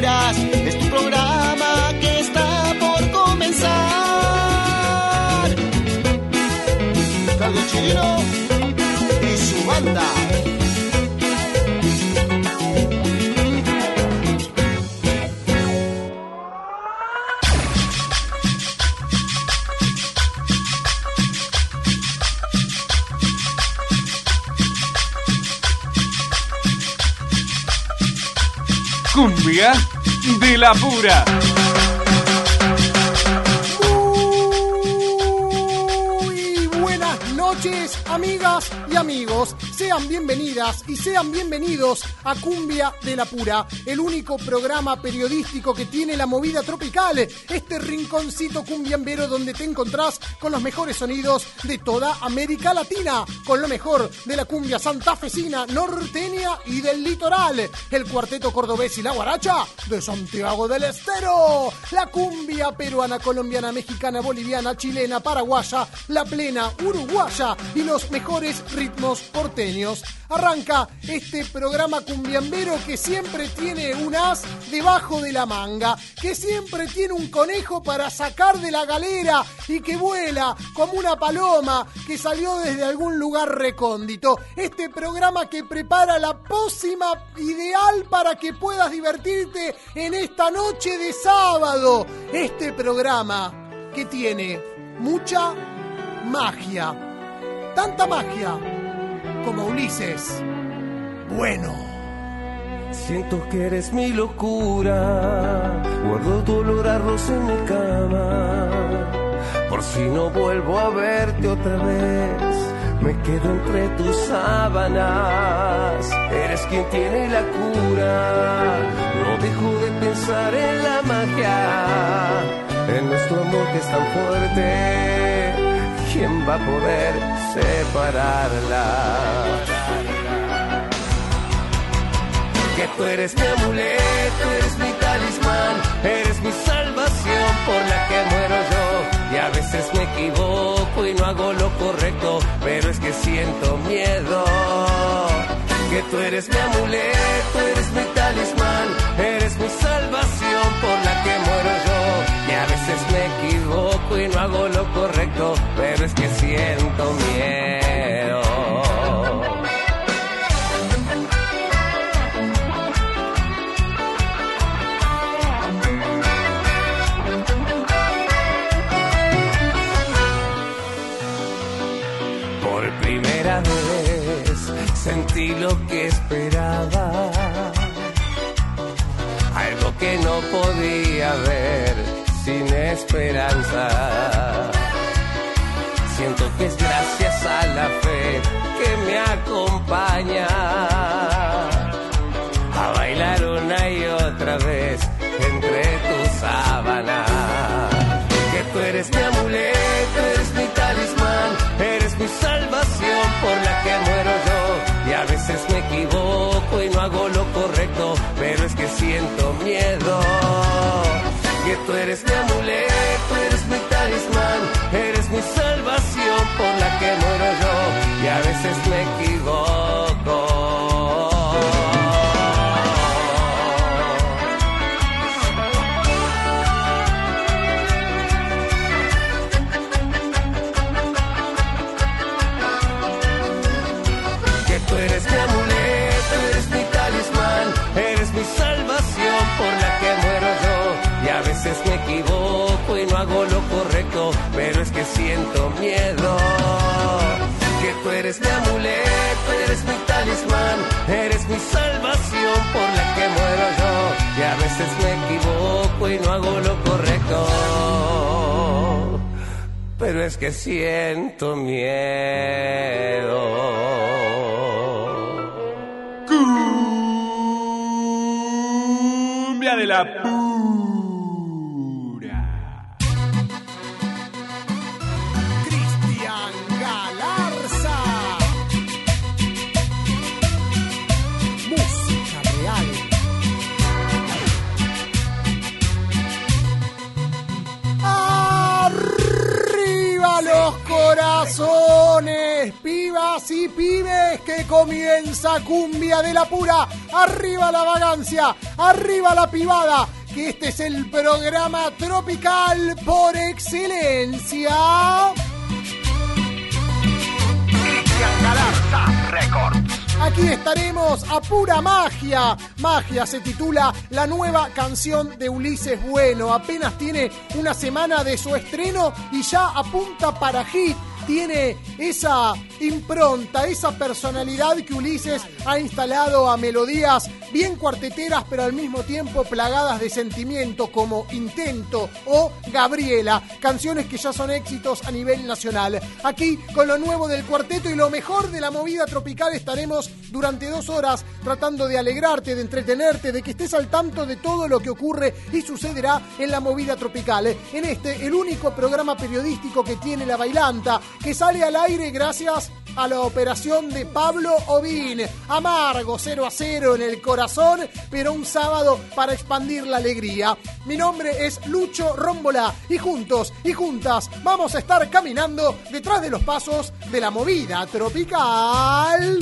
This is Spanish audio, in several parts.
Es tu programa que está por comenzar. Carlos Chirino y su banda. La pura. Muy buenas noches, amigas y amigos. Sean bienvenidas y sean bienvenidos a Cumbia de la Pura, el único programa periodístico que tiene la movida tropical, este rinconcito cumbiambero donde te encontrás con los mejores sonidos de toda América Latina, con lo mejor de la cumbia santafesina, norteña y del litoral, el cuarteto cordobés y la guaracha de Santiago del Estero, la cumbia peruana, colombiana, mexicana, boliviana, chilena, paraguaya, la plena, uruguaya y los mejores ritmos porteños. Arranca este programa cumbiambero que siempre tiene un as debajo de la manga, que siempre tiene un conejo para sacar de la galera y que vuela como una paloma que salió desde algún lugar recóndito. Este programa que prepara la pócima ideal para que puedas divertirte en esta noche de sábado. Este programa que tiene mucha magia. Tanta magia como Ulises. Bueno. Siento que eres mi locura, guardo tu olor a rosa en mi cama. Por si no vuelvo a verte otra vez, me quedo entre tus sábanas. Eres quien tiene la cura, no dejo de pensar en la magia, en nuestro amor que es tan fuerte. ¿Quién va a poder separarla? Que tú eres mi amuleto, eres mi talismán, eres mi salvación por la que muero yo. Y a veces me equivoco y no hago lo correcto, pero es que siento miedo. Que tú eres mi amuleto, eres mi talismán, eres mi salvación por la que muero yo. Y a veces me equivoco y no hago lo correcto, pero es que siento miedo. Sentí lo que esperaba. Algo que no podía ver sin esperanza. Siento que es gracias a la fe que me acompaña a bailar una y otra vez entre tus sábanas. Que tú eres mi amuleto, veces me equivoco y no hago lo correcto, pero es que siento miedo. Que tú eres mi amuleto, eres mi talismán, eres mi salvación por la que muero yo. Y a veces me equivoco. pero es que siento miedo. Que tú eres mi amuleto, eres mi talismán, eres mi salvación por la que muero yo. Y a veces me equivoco y no hago lo correcto. Pero es que siento miedo. Cumbia de la corazones! Pibas y pibes que comienza Cumbia de la Pura. ¡Arriba la vagancia! ¡Arriba la pibada! Que este es el programa tropical por excelencia. Aquí estaremos a pura magia. Magia se titula la nueva canción de Ulises Bueno. Apenas tiene una semana de su estreno y ya apunta para hit. Tiene esa impronta, esa personalidad que Ulises ha instalado a melodías bien cuarteteras, pero al mismo tiempo plagadas de sentimiento, como Intento o Gabriela, canciones que ya son éxitos a nivel nacional. Aquí, con lo nuevo del cuarteto y lo mejor de la movida tropical, estaremos durante dos horas tratando de alegrarte, de entretenerte, de que estés al tanto de todo lo que ocurre y sucederá en la movida tropical. En este, el único programa periodístico que tiene la bailanta, que sale al aire gracias a la operación de Pablo Ovín. Amargo 0 a 0 en el corazón, pero un sábado para expandir la alegría. Mi nombre es Lucho Rómbola y juntos y juntas vamos a estar caminando detrás de los pasos de la movida tropical.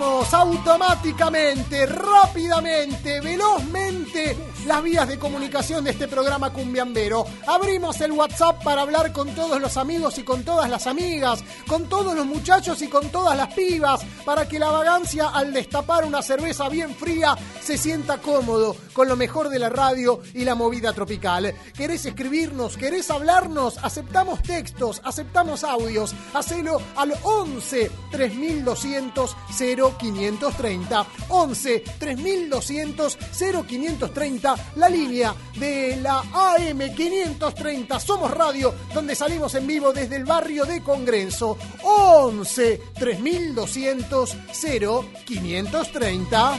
Automáticamente, rápidamente, velozmente las vías de comunicación de este programa cumbiambero. Abrimos el WhatsApp para hablar con todos los amigos y con todas las amigas, con todos los muchachos y con todas las pibas, para que la vagancia al destapar una cerveza bien fría se sienta cómodo con lo mejor de la radio y la movida tropical. ¿Querés escribirnos? ¿Querés hablarnos? Aceptamos textos, aceptamos audios. Hacelo al 11 3200 0530. 11 3200 0530, la línea de la AM 530 Somos Radio, donde salimos en vivo desde el barrio de Congreso. 11 3200 0530.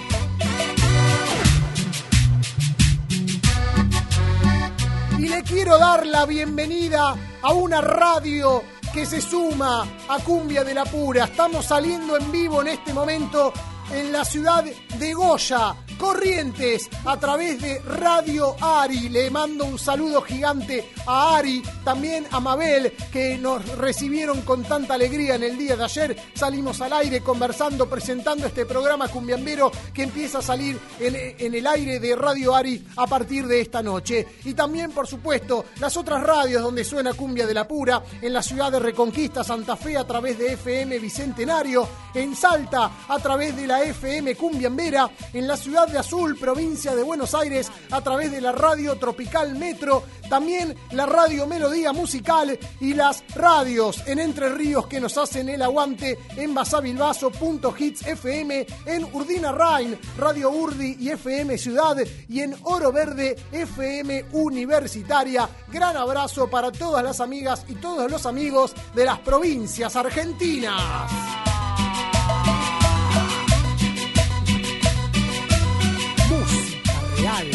Y le quiero dar la bienvenida a una radio que se suma a Cumbia de la Pura. Estamos saliendo en vivo en este momento en la ciudad de Goya, Corrientes, a través de Radio Ari. Le mando un saludo gigante a Ari, también a Mabel, que nos recibieron con tanta alegría en el día de ayer. Salimos al aire conversando, presentando este programa cumbiambero que empieza a salir en, en el aire de Radio Ari a partir de esta noche. Y también, por supuesto, las otras radios donde suena Cumbia de la Pura, en la ciudad de Reconquista, Santa Fe, a través de FM Bicentenario, en Salta, a través de la FM Cumbiambera, en la ciudad de Azul, provincia de Buenos Aires, a través de la radio Tropical Metro, también la radio Melodía Musical y las radios en Entre Ríos que nos hacen el aguante en Basavilbaso, Punto Hits FM, en Urdina Rain, Radio Urdi y FM Ciudad y en Oro Verde FM Universitaria. Gran abrazo para todas las amigas y todos los amigos de las provincias argentinas.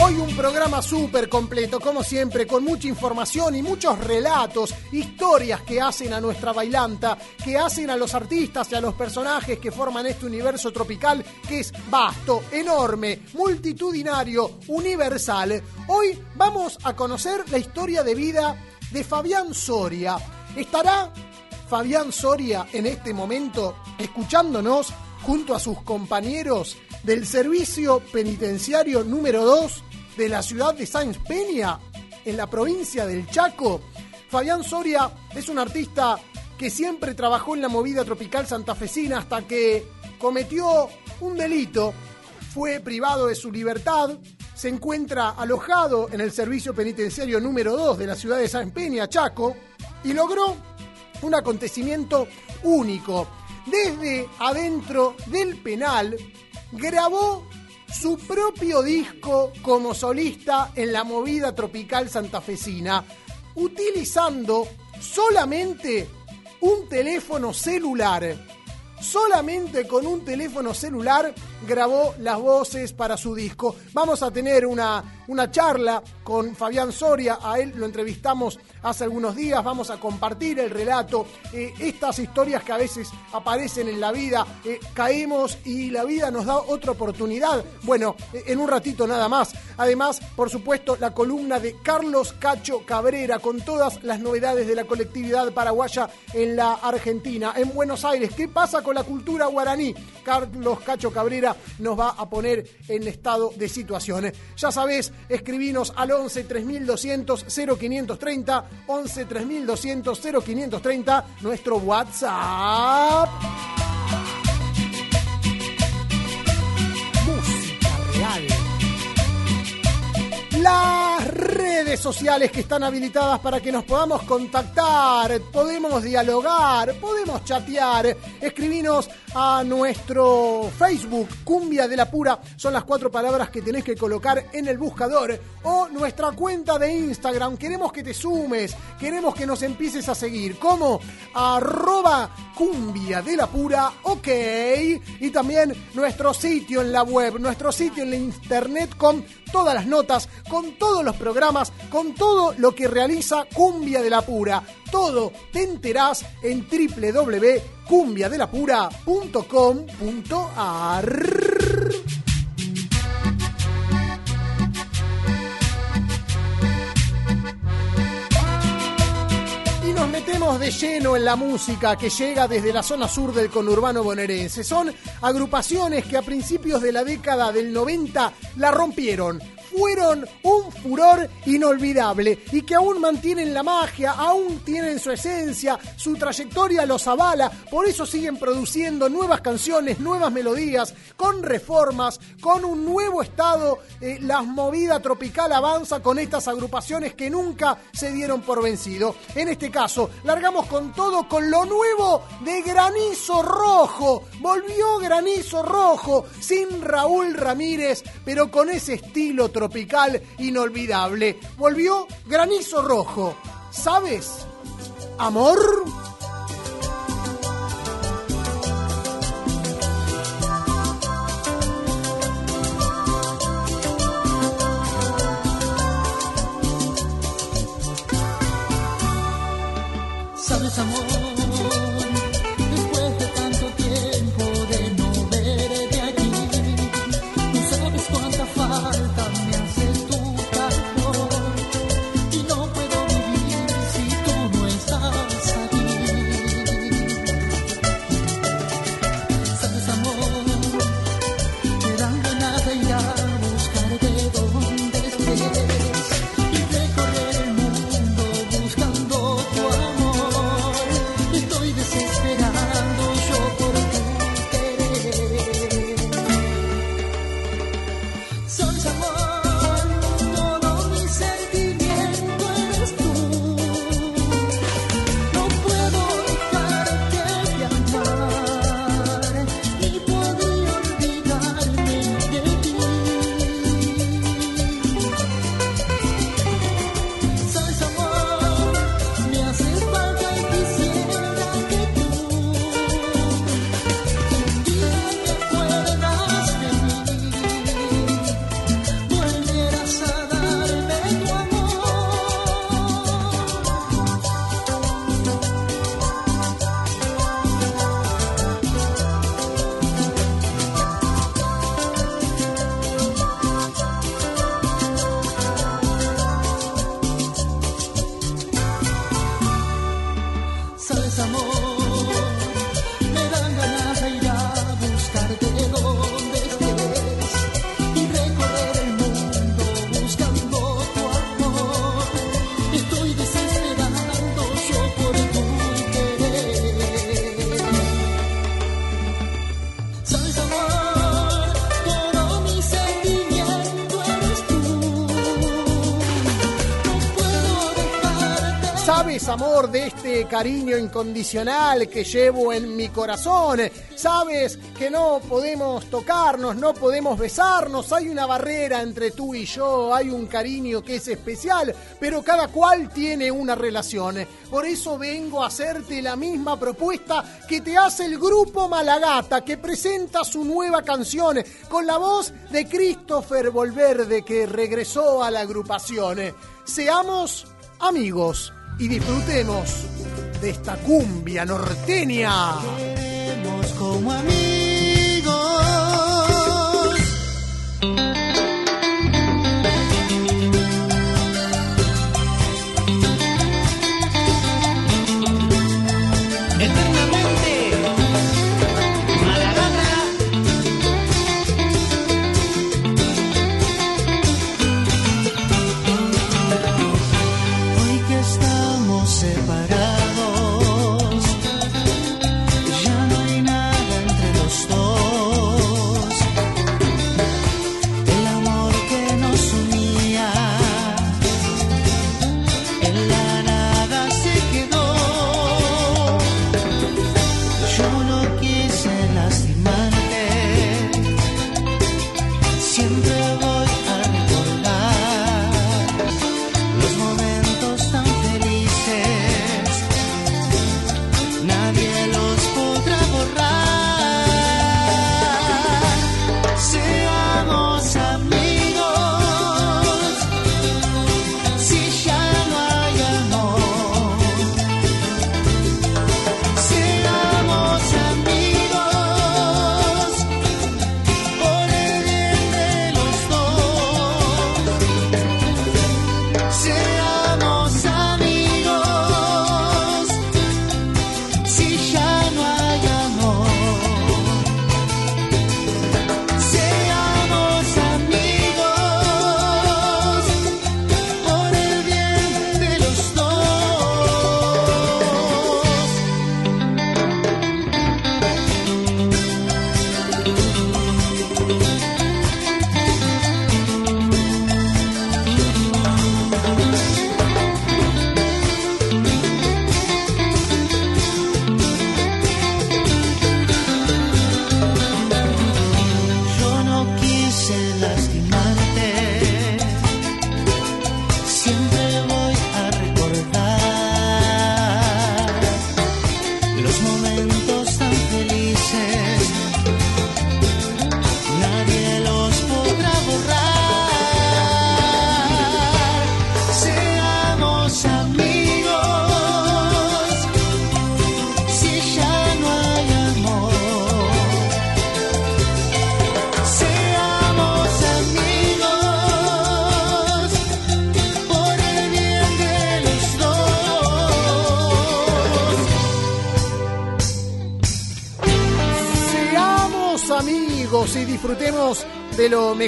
Hoy un programa súper completo, como siempre, con mucha información y muchos relatos, historias que hacen a nuestra bailanta, que hacen a los artistas y a los personajes que forman este universo tropical que es vasto, enorme, multitudinario, universal. Hoy vamos a conocer la historia de vida de Fabián Soria. ¿Estará Fabián Soria en este momento escuchándonos junto a sus compañeros del Servicio Penitenciario número 2 de la ciudad de Sáenz Peña, en la provincia del Chaco. Fabián Soria es un artista que siempre trabajó en la movida tropical santafesina hasta que cometió un delito, fue privado de su libertad, se encuentra alojado en el Servicio Penitenciario número 2 de la ciudad de Sáenz Peña, Chaco, y logró un acontecimiento único. Desde adentro del penal grabó su propio disco como solista en la movida tropical santafesina, utilizando solamente un teléfono celular. Solamente con un teléfono celular grabó las voces para su disco. Vamos a tener una, una charla con Fabián Soria, a él lo entrevistamos hace algunos días, vamos a compartir el relato, eh, estas historias que a veces aparecen en la vida, eh, caemos y la vida nos da otra oportunidad. Bueno, eh, en un ratito nada más. Además, por supuesto, la columna de Carlos Cacho Cabrera con todas las novedades de la colectividad paraguaya en la Argentina, en Buenos Aires. ¿Qué pasa con la cultura guaraní? Carlos Cacho Cabrera nos va a poner en estado de situaciones. Ya sabés, escribinos al 11 3200 0530, 11 3200 0530, nuestro WhatsApp. Las redes sociales que están habilitadas para que nos podamos contactar, podemos dialogar, podemos chatear, escribinos a nuestro Facebook, Cumbia de la Pura, son las cuatro palabras que tenés que colocar en el buscador, o nuestra cuenta de Instagram, queremos que te sumes, queremos que nos empieces a seguir, como arroba Cumbia de la Pura, ok, y también nuestro sitio en la web, nuestro sitio en la internet todas las notas, con todos los programas, con todo lo que realiza Cumbia de la Pura. Todo te enterás en www.cumbiadelapura.com.ar. metemos de lleno en la música que llega desde la zona sur del conurbano bonaerense. Son agrupaciones que a principios de la década del 90 la rompieron fueron un furor inolvidable y que aún mantienen la magia, aún tienen su esencia, su trayectoria los avala, por eso siguen produciendo nuevas canciones, nuevas melodías, con reformas, con un nuevo estado. Eh, la movida tropical avanza con estas agrupaciones que nunca se dieron por vencido. En este caso, largamos con todo con lo nuevo de Granizo Rojo. Volvió Granizo Rojo sin Raúl Ramírez, pero con ese estilo tropical inolvidable. Volvió Granizo Rojo. ¿Sabes? Amor. Amor, de este cariño incondicional que llevo en mi corazón. Sabes que no podemos tocarnos, no podemos besarnos, hay una barrera entre tú y yo, hay un cariño que es especial, pero cada cual tiene una relación. Por eso vengo a hacerte la misma propuesta que te hace el grupo Malagata, que presenta su nueva canción con la voz de Christopher Volverde, que regresó a la agrupación. Seamos amigos y disfrutemos de esta cumbia norteña.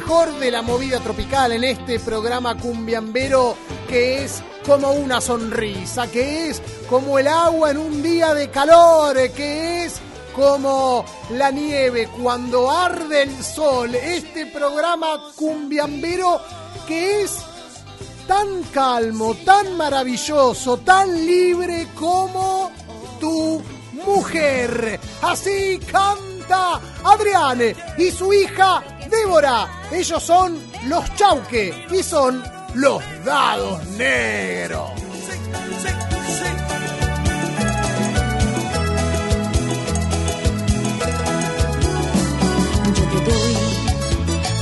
De la movida tropical en este programa cumbiambero que es como una sonrisa, que es como el agua en un día de calor, que es como la nieve cuando arde el sol. Este programa cumbiambero que es tan calmo, tan maravilloso, tan libre como tu mujer. Así canta Adriane y su hija Débora. Ellos son los Chauque y son los dados negros. Yo te doy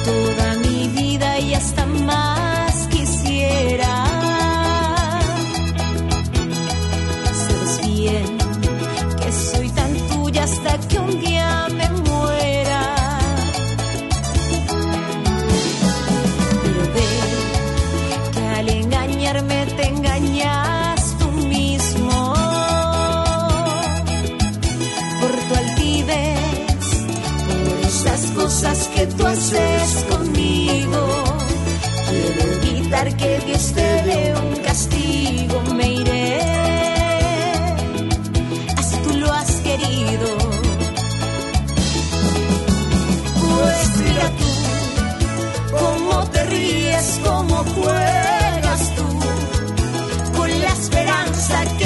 toda mi vida y hasta más quisiera. Sabes bien que soy tan tuya hasta que un día me tú haces conmigo. Quiero evitar que Dios te dé un castigo, me iré. Así tú lo has querido. Pues mira tú, cómo te ríes, cómo juegas tú, con la esperanza que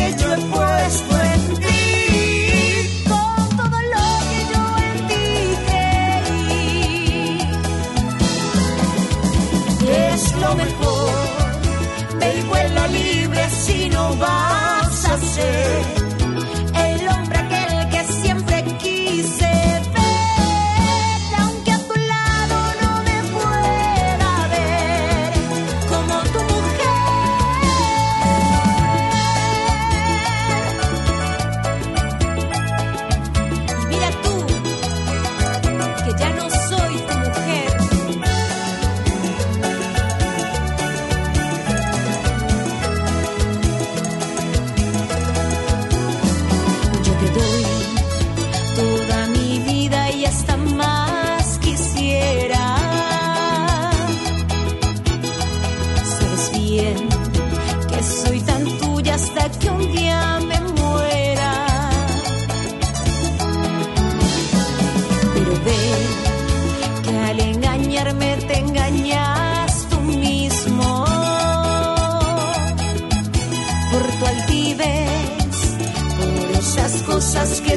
cosas que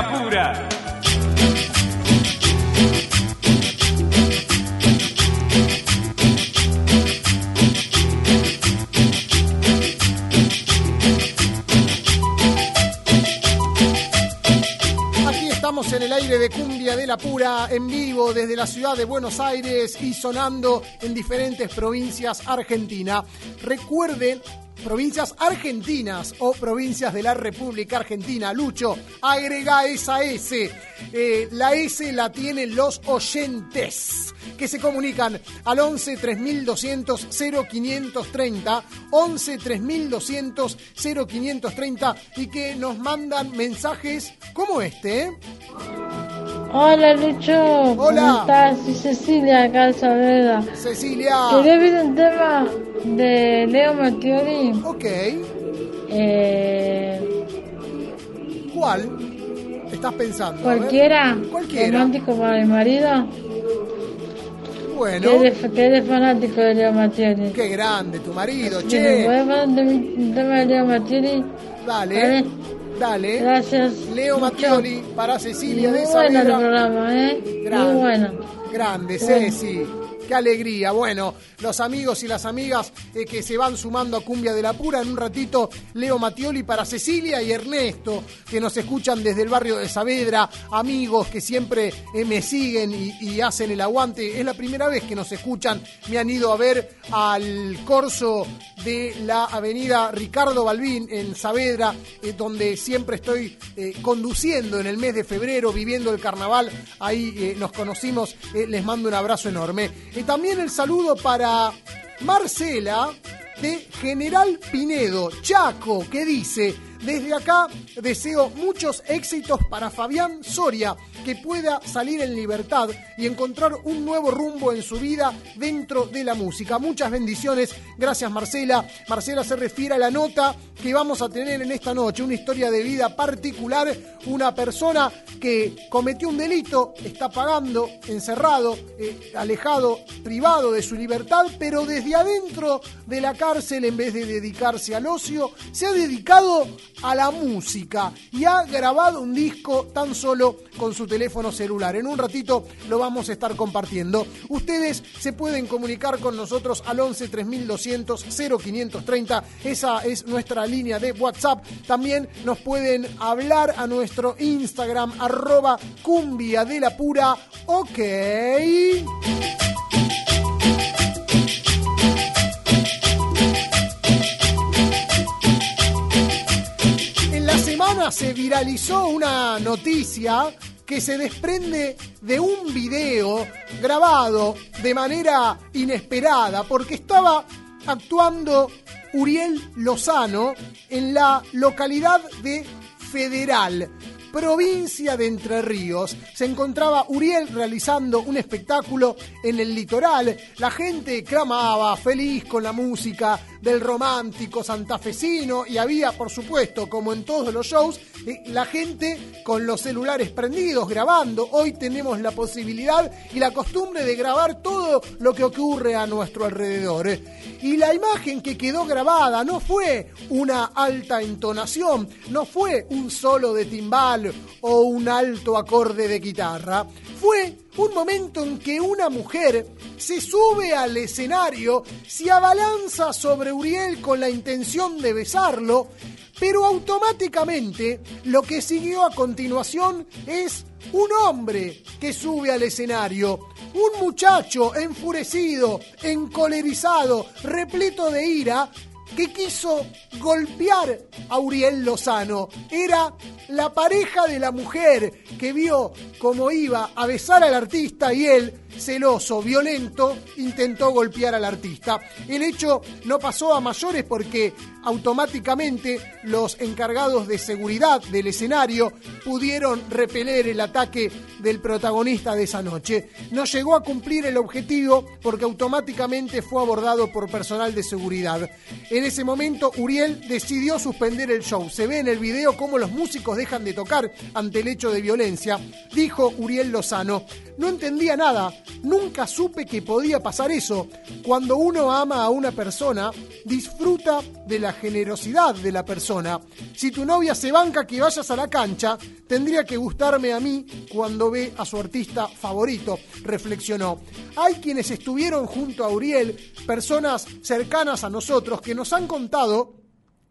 de la pura. Aquí estamos en el aire de Cumbia de la Pura, en vivo desde la ciudad de Buenos Aires y sonando en diferentes provincias argentinas. Recuerden, provincias argentinas o provincias de la República Argentina. Lucho, agrega esa S. Eh, la S la tienen los oyentes que se comunican al 11 3200 0530, 11 3200 0530 y que nos mandan mensajes como este. ¿eh? Hola Lucho, Hola. ¿cómo estás? Soy Cecilia acá de Saavedra. Cecilia. Quería ver un tema de Leo Mattioli. Ok, Eh, ¿cuál estás pensando? Cualquiera, Cualquiera. romántico para mi marido, Bueno, que eres, que eres fanático de Leo Mattioli. qué grande tu marido, ¿Me che. puedes poner un tema de Leo Mattioli? Dale, Dale. Dale. Gracias. Leo. Mattioli para Cecilia Muy de bueno el programa, ¿eh? Grande. Muy bueno. Grande. Ceci. Qué alegría. Bueno, los amigos y las amigas eh, que se van sumando a Cumbia de la Pura. En un ratito, Leo Matioli para Cecilia y Ernesto, que nos escuchan desde el barrio de Saavedra. Amigos que siempre eh, me siguen y, hacen el aguante. Es la primera vez que nos escuchan. Me han ido a ver al corso de la avenida Ricardo Balbín en Saavedra, eh, donde siempre estoy conduciendo en el mes de febrero, viviendo el carnaval. Ahí nos conocimos. Les mando un abrazo enorme. Y también el saludo para Marcela de General Pinedo, Chaco, que dice, desde acá deseo muchos éxitos para Fabián Soria, que pueda salir en libertad y encontrar un nuevo rumbo en su vida dentro de la música. Muchas bendiciones, gracias Marcela. Marcela se refiere a la nota que vamos a tener en esta noche, una historia de vida particular, una persona que cometió un delito, está pagando, encerrado, eh, alejado, privado de su libertad, pero desde adentro de la cárcel, en vez de dedicarse al ocio, se ha dedicado a la música y ha grabado un disco tan solo con su teléfono celular. En un ratito lo vamos a estar compartiendo. Ustedes se pueden comunicar con nosotros al 11 3200 0530. Esa es nuestra línea de WhatsApp. También nos pueden hablar a nuestro Instagram arroba cumbia de la pura. Ok. Se viralizó una noticia que se desprende de un video grabado de manera inesperada porque estaba actuando Uriel Lozano en la localidad de Federal, provincia de Entre Ríos. Se encontraba Uriel realizando un espectáculo en el litoral. La gente clamaba, feliz con la música del romántico santafesino y había, por supuesto, como en todos los shows, eh, la gente con los celulares prendidos grabando. Hoy tenemos la posibilidad y la costumbre de grabar todo lo que ocurre a nuestro alrededor. eh. Y la imagen que quedó grabada no fue una alta entonación, no fue un solo de timbal o un alto acorde de guitarra. Fue un momento en que una mujer se sube al escenario, se abalanza sobre Uriel con la intención de besarlo, pero automáticamente lo que siguió a continuación es un hombre que sube al escenario, un muchacho enfurecido, encolerizado, repleto de ira, que quiso golpear a Uriel Lozano. Era la pareja de la mujer que vio cómo iba a besar al artista y él, celoso, violento, intentó golpear al artista. El hecho no pasó a mayores porque automáticamente los encargados de seguridad del escenario pudieron repeler el ataque del protagonista de esa noche. No llegó a cumplir el objetivo porque automáticamente fue abordado por personal de seguridad. En ese momento Uriel decidió suspender el show. Se ve en el video cómo los músicos dejan de tocar ante el hecho de violencia. Dijo Uriel Lozano, no entendía nada, nunca supe que podía pasar eso. Cuando uno ama a una persona, disfruta de la generosidad de la persona. Si tu novia se banca que vayas a la cancha, tendría que gustarme a mí cuando ve a su artista favorito, reflexionó. Hay quienes estuvieron junto a Uriel, personas cercanas a nosotros, que nos han contado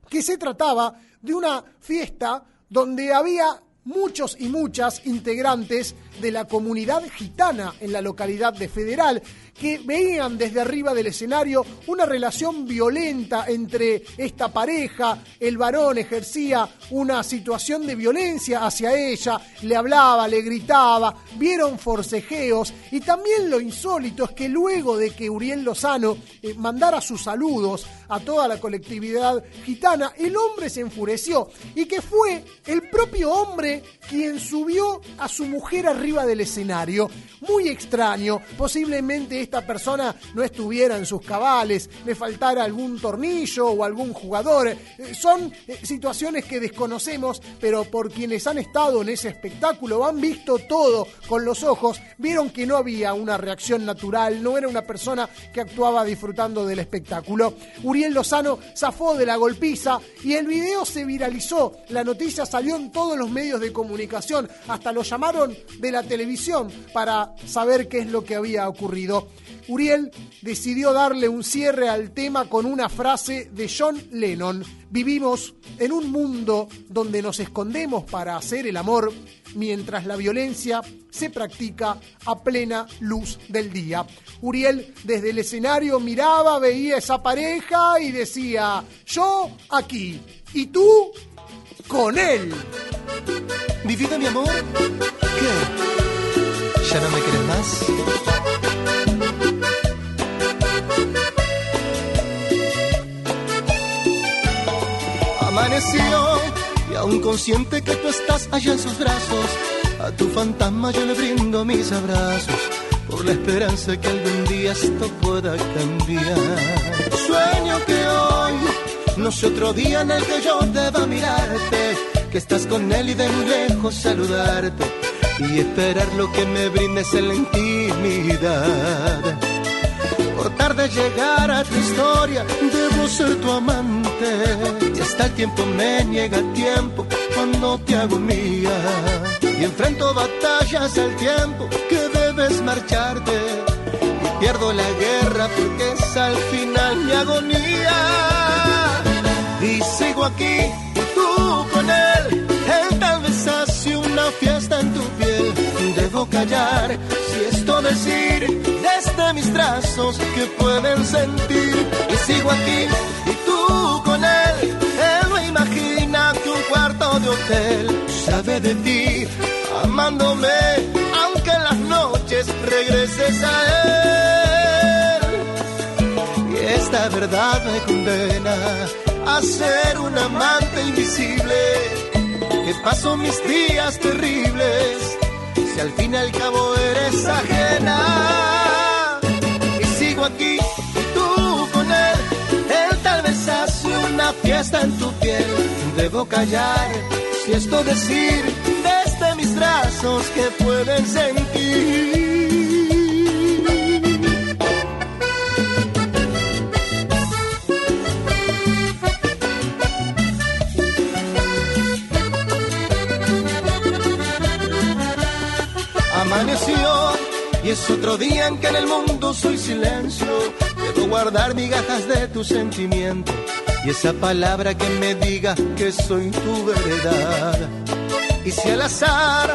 que se trataba de una fiesta donde había muchos y muchas integrantes de la comunidad gitana en la localidad de Federal que veían desde arriba del escenario una relación violenta entre esta pareja, el varón ejercía una situación de violencia hacia ella, le hablaba, le gritaba, vieron forcejeos y también lo insólito es que luego de que Uriel Lozano eh, mandara sus saludos a toda la colectividad gitana, el hombre se enfureció y que fue el propio hombre quien subió a su mujer arriba del escenario. Muy extraño, posiblemente esta persona no estuviera en sus cabales, le faltara algún tornillo o algún jugador. Eh, Son eh, situaciones que desconocemos, pero por quienes han estado en ese espectáculo, han visto todo con los ojos, vieron que no había una reacción natural, no era una persona que actuaba disfrutando del espectáculo. Uriel Lozano zafó de la golpiza y el video se viralizó. La noticia salió en todos los medios de comunicación, hasta lo llamaron de la televisión para saber qué es lo que había ocurrido. Uriel decidió darle un cierre al tema con una frase de John Lennon. Vivimos en un mundo donde nos escondemos para hacer el amor, mientras la violencia se practica a plena luz del día. Uriel desde el escenario miraba, veía esa pareja y decía, yo aquí y tú con él. Mi vida, mi amor, ¿qué? ¿Ya no me quieres más? Amaneció y aún consciente que tú estás allá en sus brazos, a tu fantasma yo le brindo mis abrazos, por la esperanza que algún día esto pueda cambiar. Sueño que hoy no sé otro día en el que yo deba mirarte, que estás con él y de muy lejos saludarte y esperar lo que me brindes en la intimidad. Por tarde llegar a tu historia, debo ser tu amante. Y hasta el tiempo me niega tiempo cuando te hago mía. Y enfrento batallas al tiempo que debes marcharte. Y pierdo la guerra porque es al final mi agonía. Y sigo aquí, y tú con él. Él tal vez hace una fiesta en tu piel. Debo callar si esto decir desde mis trazos que pueden sentir. Y sigo aquí, y tú con él. Él no imagina que un cuarto de hotel sabe de ti, amándome, aunque en las noches regreses a él. Y esta verdad me condena a ser un amante invisible que paso mis días terribles si al fin y al cabo eres ajena y sigo aquí y tú con él él tal vez una fiesta en tu piel. Debo callar si esto decir desde mis brazos que pueden sentir. Es otro día en que en el mundo soy silencio. Debo guardar migajas de tu sentimiento y esa palabra que me diga que soy tu verdad. Y si al azar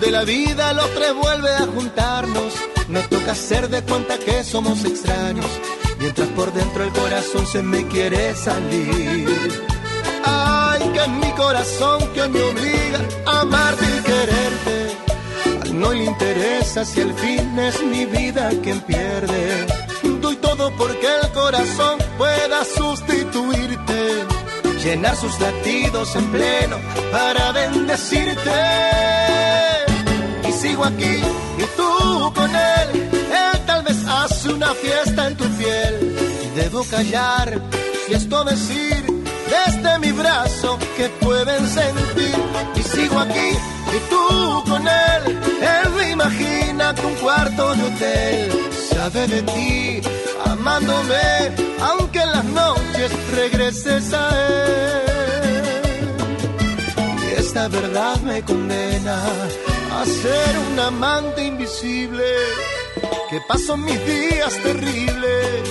de la vida los tres vuelve a juntarnos, me toca hacer de cuenta que somos extraños, mientras por dentro el corazón se me quiere salir. Ay, que es mi corazón que me obliga a amarte y quererte. No le interesa si al fin es mi vida quien pierde. Doy todo porque el corazón pueda sustituirte, llenar sus latidos en pleno para bendecirte. Y sigo aquí y tú con él. Él tal vez hace una fiesta en tu piel. Y debo callar y esto decir desde mi brazo que pueden sentir. Y sigo aquí y tú con él. Él me imagina que un cuarto de hotel sabe de ti, amándome, aunque en las noches regreses a él. Y esta verdad me condena a ser un amante invisible, que paso mis días terribles,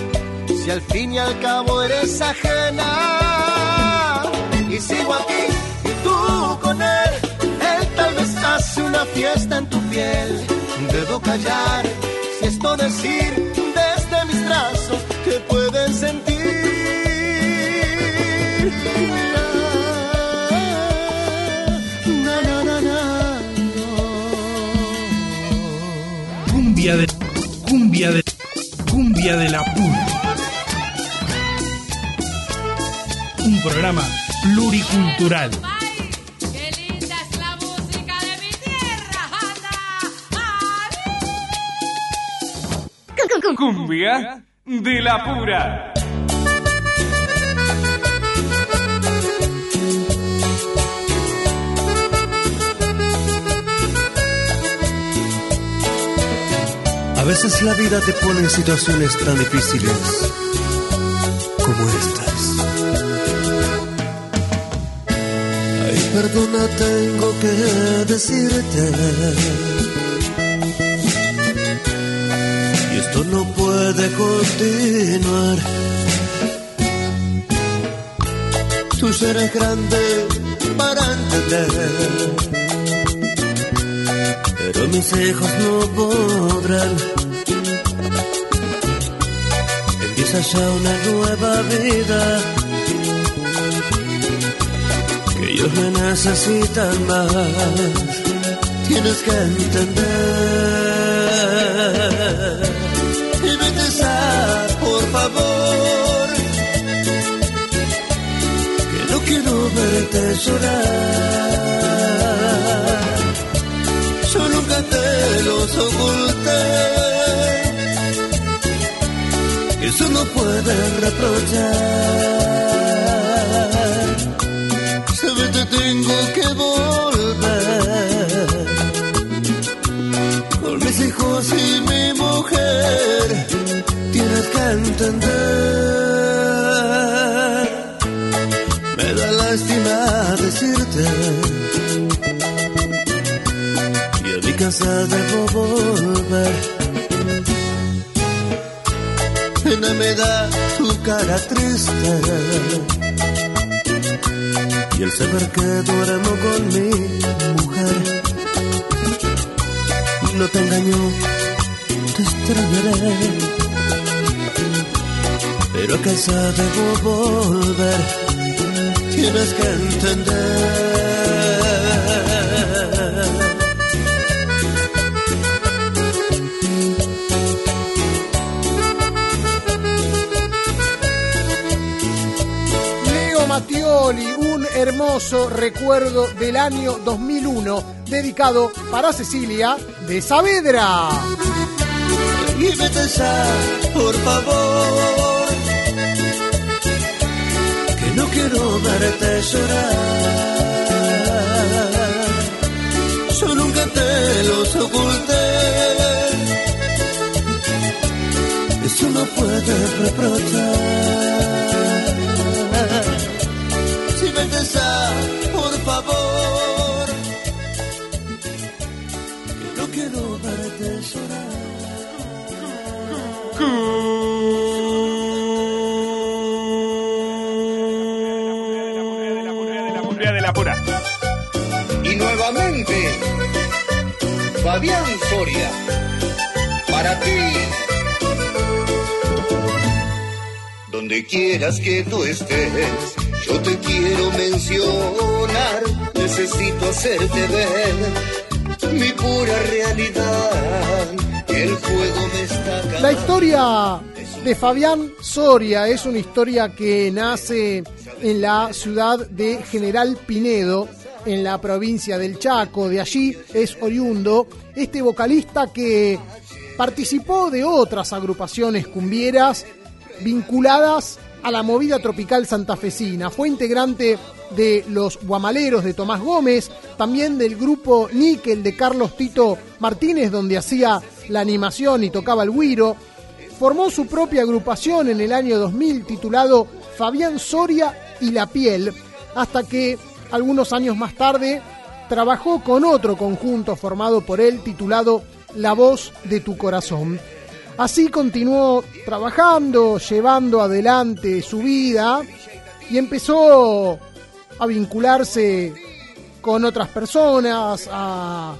si al fin y al cabo eres ajena. Y sigo aquí y tú con él, él hace una fiesta en tu piel, debo callar si esto decir desde mis brazos que pueden sentir. Na, na, Cumbia de. Cumbia de. Cumbia de la pura. Un programa pluricultural. Cumbia de la pura. A veces la vida te pone en situaciones tan difíciles como estas. Ay, perdona, tengo que decirte. No puede continuar. Tú serás grande para entender pero mis hijos no podrán. Empieza ya una nueva vida que ellos me necesitan más. Tienes que entender llorar yo nunca te los oculté. Eso no puede reprochar. Sabes, te tengo que volver. Con mis hijos y mi mujer, tienes que entender. Me da lástima decirte y a mi casa debo volver. Pena me da tu cara triste y el saber que duermo con mi mujer. No te engaño, te extrañaré, pero a casa debo volver. Tienes que entender. Leo Mattioli, un hermoso recuerdo del año 2001, dedicado para Cecilia de Saavedra. y por favor. Verte llorar. Yo nunca te los oculté. Eso no puedes reprochar. Quieras que tú estés, yo te quiero mencionar. Necesito hacerte ver mi pura realidad. El fuego me. La historia de Fabián Soria es una historia que nace en la ciudad de General Pinedo, en la provincia del Chaco. De allí es oriundo este vocalista que participó de otras agrupaciones cumbieras vinculadas a la movida tropical santafesina. Fue integrante de los Guamaleros de Tomás Gómez, también del grupo Níquel de Carlos Tito Martínez, donde hacía la animación y tocaba el güiro. Formó su propia agrupación en el año 2000 titulado Fabián Soria y la Piel, hasta que algunos años más tarde trabajó con otro conjunto formado por él titulado La Voz de tu Corazón. Así continuó trabajando, llevando adelante su vida y empezó a vincularse con otras personas, a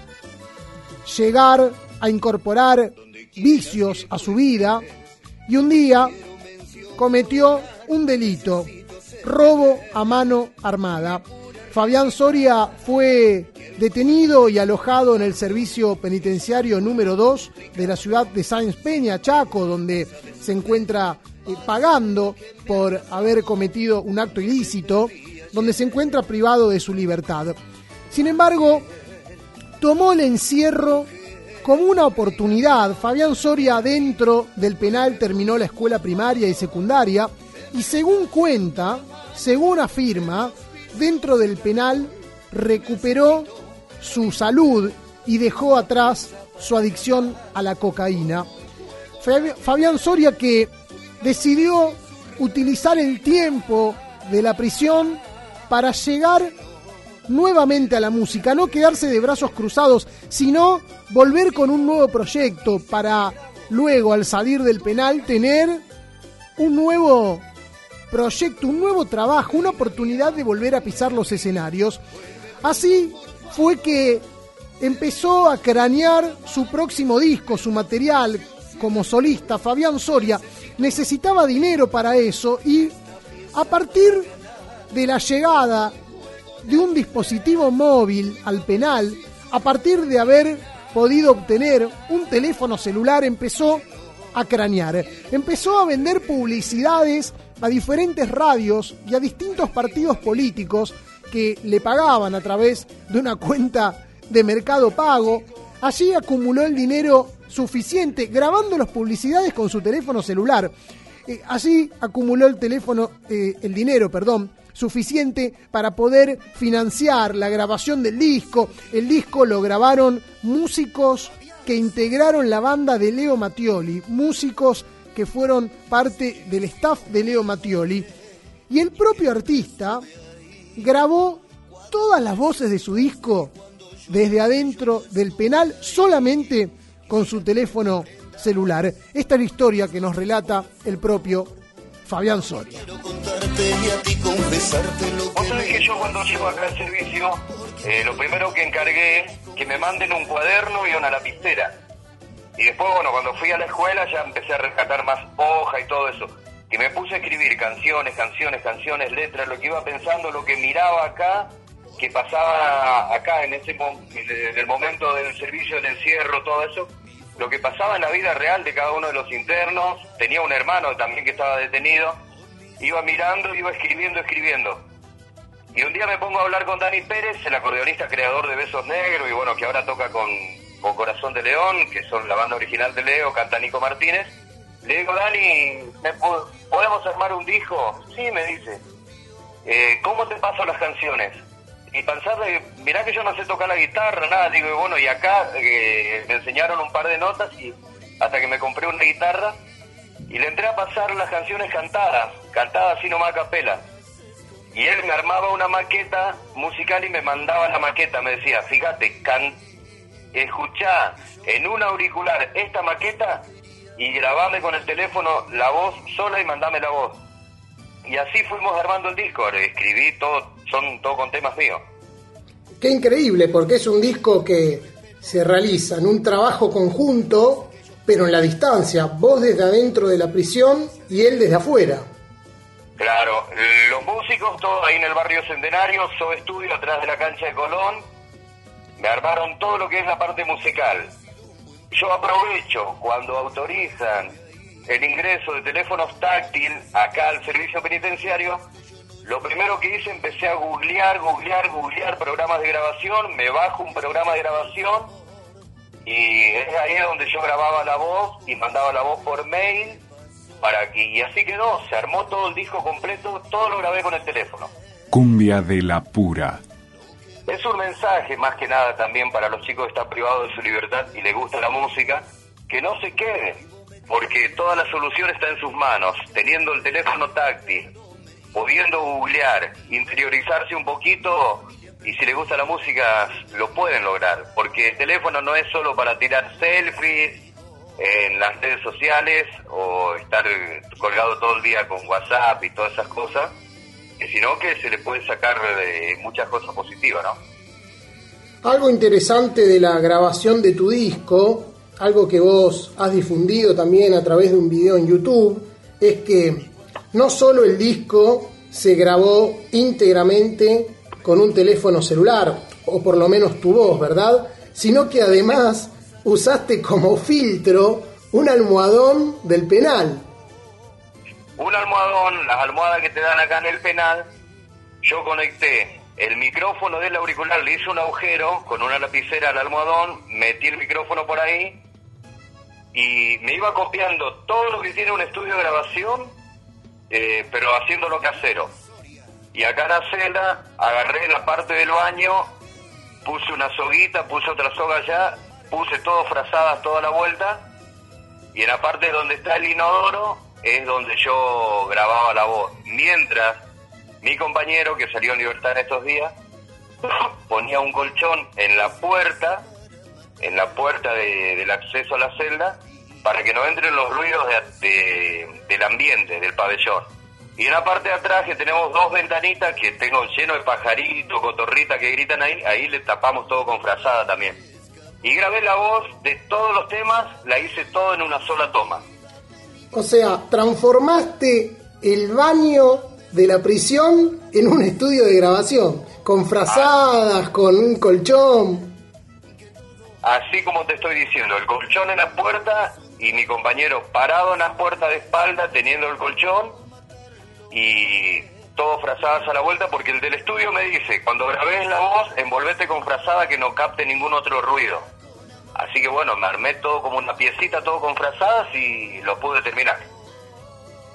llegar a incorporar vicios a su vida y un día cometió un delito, robo a mano armada. Fabián Soria fue detenido y alojado en el servicio penitenciario número 2 de la ciudad de Sáenz Peña, Chaco, donde se encuentra eh, pagando por haber cometido un acto ilícito, donde se encuentra privado de su libertad. Sin embargo, tomó el encierro como una oportunidad. Fabián Soria dentro del penal terminó la escuela primaria y secundaria y según cuenta, según afirma, dentro del penal recuperó su salud y dejó atrás su adicción a la cocaína. Fabi- Fabián Soria que decidió utilizar el tiempo de la prisión para llegar nuevamente a la música, no quedarse de brazos cruzados, sino volver con un nuevo proyecto para luego al salir del penal tener un nuevo proyecto, un nuevo trabajo, una oportunidad de volver a pisar los escenarios. Así fue que empezó a cranear su próximo disco, su material como solista. Fabián Soria necesitaba dinero para eso y a partir de la llegada de un dispositivo móvil al penal, a partir de haber podido obtener un teléfono celular, empezó a cranear. Empezó a vender publicidades a diferentes radios y a distintos partidos políticos que le pagaban a través de una cuenta de mercado pago. Allí acumuló el dinero suficiente grabando las publicidades con su teléfono celular. Eh, allí acumuló el teléfono, eh, el dinero, perdón, suficiente para poder financiar la grabación del disco. El disco lo grabaron músicos que integraron la banda de Leo Mattioli, músicos que fueron parte del staff de Leo Mattioli. Y el propio artista grabó todas las voces de su disco desde adentro del penal solamente con su teléfono celular. Esta es la historia que nos relata el propio Fabián Soria. Vos sabés que yo cuando llego acá al servicio, eh, lo primero que encargué, que me manden un cuaderno y una lapicera. Y después, bueno, cuando fui a la escuela ya empecé a rescatar más hoja y todo eso. Y me puse a escribir canciones, canciones, canciones, letras, lo que iba pensando, lo que miraba acá, que pasaba acá en ese en el momento del servicio, del encierro, todo eso. Lo que pasaba en la vida real de cada uno de los internos. Tenía un hermano también que estaba detenido. Iba mirando, iba escribiendo, escribiendo. Y un día me pongo a hablar con Dani Pérez, el acordeonista creador de Besos Negros, y bueno, que ahora toca con, con Corazón de León, que son la banda original de Leo, canta Nico Martínez. Le digo, Dani, ¿me po- ¿podemos armar un disco? Sí, me dice. eh, ¿cómo te paso las canciones? Y pensar, de, mirá que yo no sé tocar la guitarra, nada, digo, bueno, y acá eh, me enseñaron un par de notas y hasta que me compré una guitarra y le entré a pasar las canciones cantadas, cantadas así nomás a capela. Y él me armaba una maqueta musical y me mandaba la maqueta, me decía, fíjate, can escuchá en un auricular esta maqueta y grabame con el teléfono la voz sola y mandame la voz. Y así fuimos armando el disco, escribí todo, son todo con temas míos. Qué increíble, porque es un disco que se realiza en un trabajo conjunto, pero en la distancia, vos desde adentro de la prisión y él desde afuera. Claro, los músicos, todos ahí en el barrio Centenario, So Estudio, atrás de la cancha de Colón, me armaron todo lo que es la parte musical. Yo aprovecho cuando autorizan el ingreso de teléfonos táctil acá al servicio penitenciario, lo primero que hice empecé a googlear, googlear, googlear programas de grabación, me bajo un programa de grabación y es ahí donde yo grababa la voz y mandaba la voz por mail para que y así quedó, se armó todo el disco completo, todo lo grabé con el teléfono. Cumbia de la pura. Es un mensaje más que nada también para los chicos que están privados de su libertad y les gusta la música, que no se queden, porque toda la solución está en sus manos, teniendo el teléfono táctil, pudiendo googlear, interiorizarse un poquito y si les gusta la música lo pueden lograr, porque el teléfono no es solo para tirar selfies en las redes sociales o estar colgado todo el día con WhatsApp y todas esas cosas, sino que se le puede sacar de muchas cosas positivas, ¿no? Algo interesante de la grabación de tu disco, algo que vos has difundido también a través de un video en YouTube, es que no solo el disco se grabó íntegramente con un teléfono celular, o por lo menos tu voz, ¿verdad? Sino que además usaste como filtro un almohadón del penal. Un almohadón, las almohadas que te dan acá en el penal, yo conecté el micrófono del auricular, le hice un agujero con una lapicera al almohadón, metí el micrófono por ahí y me iba copiando todo lo que tiene un estudio de grabación, eh, pero haciéndolo casero. Y acá en la celda agarré la parte del baño, puse una soguita, puse otra soga allá, puse todo frazadas toda la vuelta y en la parte donde está el inodoro es donde yo grababa la voz. Mientras mi compañero que salió en libertad en estos días ponía un colchón en la puerta, en la puerta de- del acceso a la celda, para que no entren los ruidos de- de- del ambiente, del pabellón. Y en la parte de atrás que tenemos dos ventanitas que tengo lleno de pajaritos, cotorritas que gritan ahí, ahí le tapamos todo con frazada también. Y grabé la voz de todos los temas, la hice todo en una sola toma. O sea, transformaste el baño de la prisión en un estudio de grabación, con frazadas, con un colchón. Así como te estoy diciendo, el colchón en la puerta y mi compañero parado en la puerta de espalda teniendo el colchón y todo frazadas a la vuelta porque el del estudio me dice, cuando grabes la voz, envolvete con frazada que no capte ningún otro ruido. Así que bueno, me armé todo como una piecita, todo con frazadas y lo pude terminar.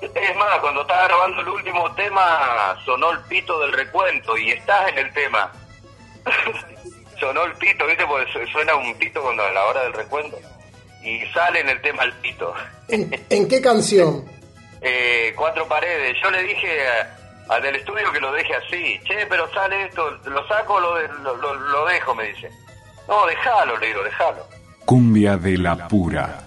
Es más, cuando estaba grabando el último tema, sonó el pito del recuento y estás en el tema. sonó el pito, ¿viste? Porque su- suena un pito cuando a la hora del recuento. Y sale en el tema el pito. ¿En, en qué canción? Eh, cuatro paredes. Yo le dije al del estudio que lo deje así. Che, pero sale esto, ¿lo saco o lo, lo- lo dejo? Me dice. No, déjalo, le digo, déjalo. Cumbia de la pura.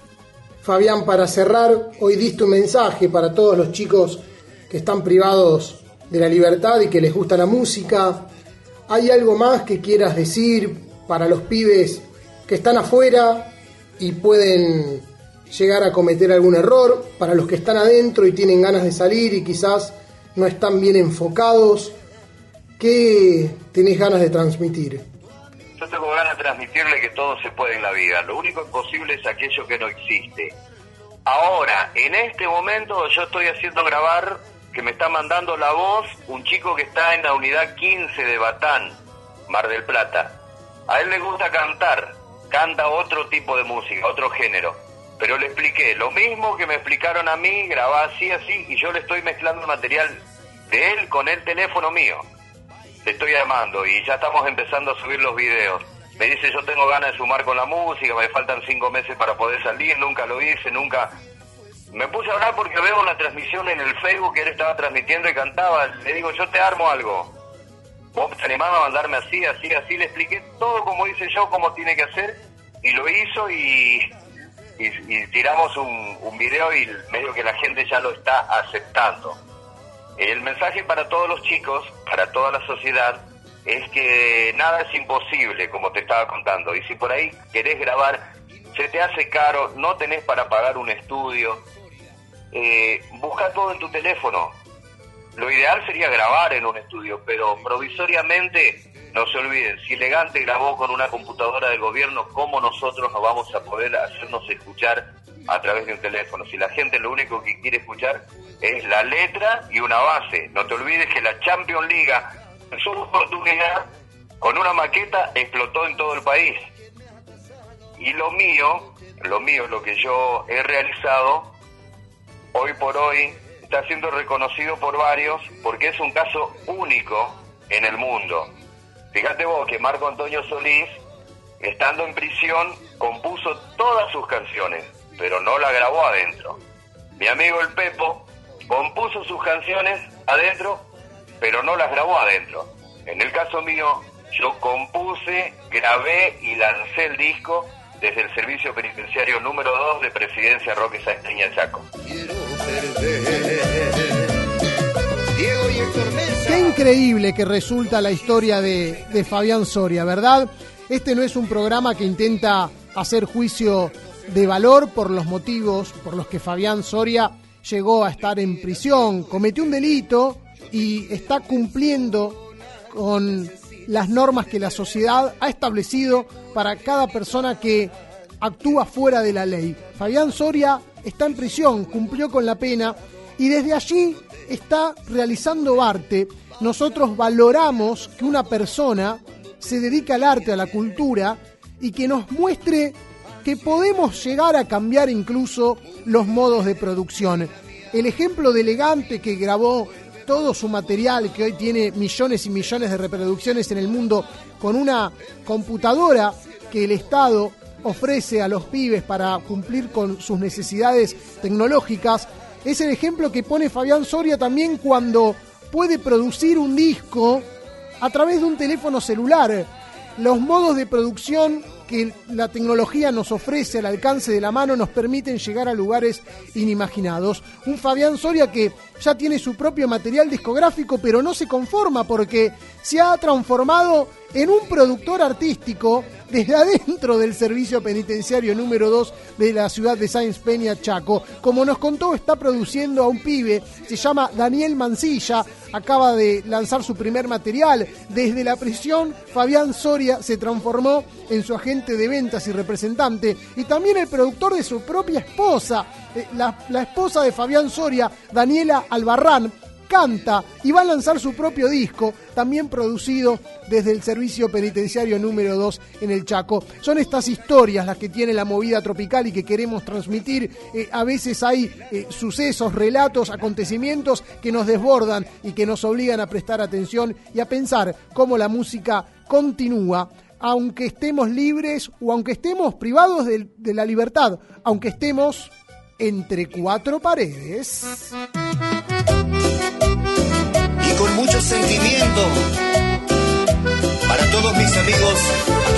Fabián, para cerrar, hoy diste un mensaje para todos los chicos que están privados de la libertad y que les gusta la música. ¿Hay algo más que quieras decir para los pibes que están afuera y pueden llegar a cometer algún error? Para los que están adentro y tienen ganas de salir y quizás no están bien enfocados. ¿Qué tenés ganas de transmitir? Yo tengo ganas de transmitirle que todo se puede en la vida. Lo único imposible es aquello que no existe. Ahora, en este momento yo estoy haciendo grabar, que me está mandando la voz, un chico que está en la unidad 15 de Batán, Mar del Plata. A él le gusta cantar, canta otro tipo de música, otro género. Pero le expliqué lo mismo que me explicaron a mí, grabá así, así, y yo le estoy mezclando material de él con el teléfono mío. Te estoy llamando y ya estamos empezando a subir los videos. Me dice, yo tengo ganas de sumar con la música, me faltan cinco meses para poder salir, nunca lo hice, nunca... Me puse a hablar porque veo una transmisión en el Facebook que él estaba transmitiendo y cantaba. Le digo, yo te armo algo. Vos te animás a mandarme así, así, así. Le expliqué todo como hice yo, cómo tiene que hacer. Y lo hizo y, y, tiramos un, un video y medio que la gente ya lo está aceptando. El mensaje para todos los chicos, para toda la sociedad, es que nada es imposible, como te estaba contando. Y si por ahí querés grabar, se te hace caro, no tenés para pagar un estudio, eh, busca todo en tu teléfono. Lo ideal sería grabar en un estudio, pero provisoriamente, no se olviden, si Elegante grabó con una computadora del gobierno, ¿cómo nosotros no vamos a poder hacernos escuchar a través de un teléfono? Si la gente lo único que quiere escuchar es la letra y una base. No te olvides que la Champions League en su oportunidad, con una maqueta, explotó en todo el país. Y lo mío, lo mío, lo que yo he realizado, hoy por hoy, está siendo reconocido por varios porque es un caso único en el mundo. Fíjate vos que Marco Antonio Solís, estando en prisión, compuso todas sus canciones, pero no la grabó adentro. Mi amigo el Pepo compuso sus canciones adentro, pero no las grabó adentro. En el caso mío, yo compuse, grabé y lancé el disco desde el servicio penitenciario número 2 de Presidencia Roque Sáenz Peña Chaco. Qué increíble que resulta la historia de, de Fabián Soria, ¿verdad? Este no es un programa que intenta hacer juicio de valor por los motivos por los que Fabián Soria llegó a estar en prisión, cometió un delito y está cumpliendo con las normas que la sociedad ha establecido para cada persona que actúa fuera de la ley. Fabián Soria está en prisión, cumplió con la pena y desde allí está realizando arte. Nosotros valoramos que una persona se dedique al arte, a la cultura y que nos muestre que podemos llegar a cambiar incluso los modos de producción. El ejemplo de Elegante que grabó todo su material, que hoy tiene millones y millones de reproducciones en el mundo, con una computadora que el Estado ofrece a los pibes para cumplir con sus necesidades tecnológicas, es el ejemplo que pone Fabián Soria también cuando puede producir un disco a través de un teléfono celular. Los modos de producción que la tecnología nos ofrece al alcance de la mano nos permiten llegar a lugares inimaginados. Un Fabián Soria que ya tiene su propio material discográfico, pero no se conforma porque se ha transformado en un productor artístico desde adentro del servicio penitenciario número 2 de la ciudad de Sáenz Peña, Chaco. Como nos contó, está produciendo a un pibe, se llama Daniel Mancilla, acaba de lanzar su primer material. Desde la prisión, Fabián Soria se transformó en su agente de ventas y representante, y también el productor de su propia esposa, eh, la, esposa de Fabián Soria, Daniela Albarrán, canta y va a lanzar su propio disco, también producido desde el servicio penitenciario número 2 en el Chaco. Son estas historias las que tiene la movida tropical y que queremos transmitir. Eh, a veces hay eh, sucesos, relatos, acontecimientos que nos desbordan y que nos obligan a prestar atención y a pensar cómo la música continúa aunque estemos libres o aunque estemos privados de la libertad, aunque estemos entre cuatro paredes. y con mucho sentimiento para todos mis amigos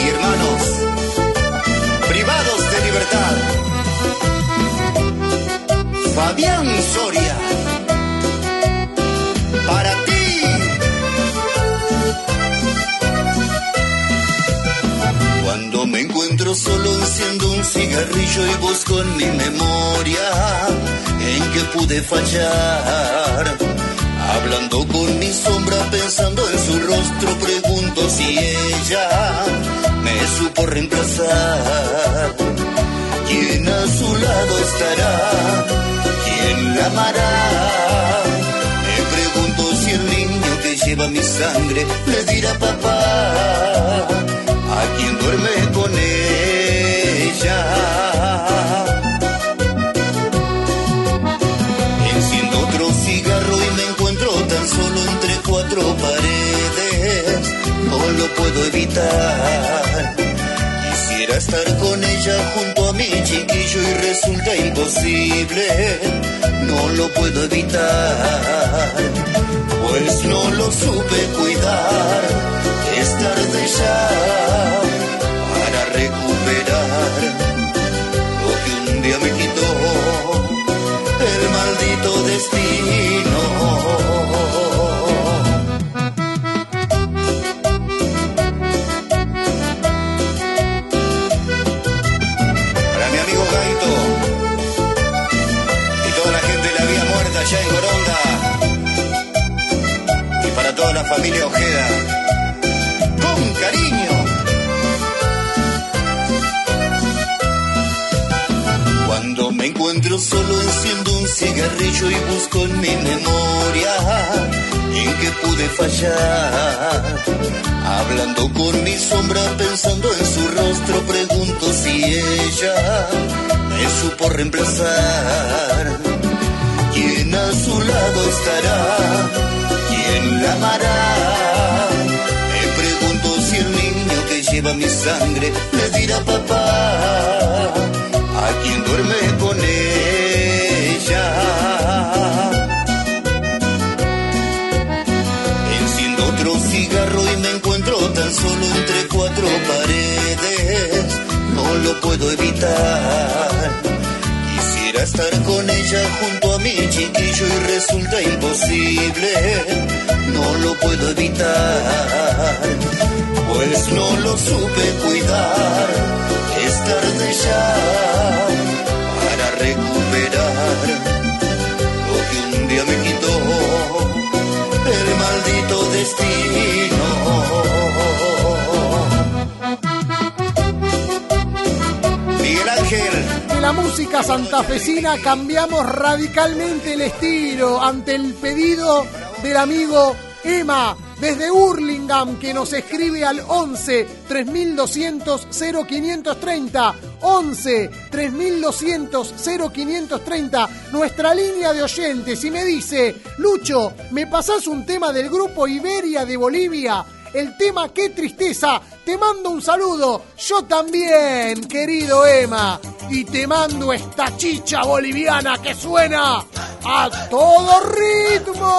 y hermanos privados de libertad. Fabián Soria, para Me encuentro solo enciendo un cigarrillo y busco en mi memoria en que pude fallar. Hablando con mi sombra, pensando en su rostro, pregunto si ella me supo reemplazar. ¿Quién a su lado estará? ¿Quién la amará? Me pregunto si el niño que lleva mi sangre le dirá papá a quien duerme con ella. Enciendo otro cigarro y me encuentro tan solo entre cuatro paredes, no lo puedo evitar. Quisiera estar con ella junto a mi chiquillo y resulta imposible, no lo puedo evitar, pues no lo supe cuidar ya para recuperar lo que un día me quitó el maldito destino. Para mi amigo Gaito y toda la gente de la vía muerta allá en Goronda y para toda la familia Ojeda, cariño. Cuando me encuentro solo enciendo un cigarrillo y busco en mi memoria en que pude fallar. Hablando con mi sombra, pensando en su rostro, pregunto si ella me supo reemplazar. ¿Quién a su lado estará? ¿Quién la amará? Lleva mi sangre le dirá papá a quien duerme con ella. Enciendo otro cigarro y me encuentro tan solo entre cuatro paredes. No lo puedo evitar. Quisiera estar con ella junto a mi chiquillo y resulta imposible. No lo puedo evitar. Pues no lo supe cuidar. Es tarde ya para recuperar lo que un día me quitó el maldito destino. Miguel Ángel. La música santafesina cambiamos radicalmente el estilo ante el pedido del amigo Emma desde Hurlingham que nos escribe al 11 3200 0530 11 3200 0530 nuestra línea de oyentes y me dice Lucho, ¿me pasás un tema del grupo Iberia de Bolivia? el tema Qué tristeza. Te mando un saludo. Yo también, querido Emma. Y te mando esta chicha boliviana que suena a todo ritmo.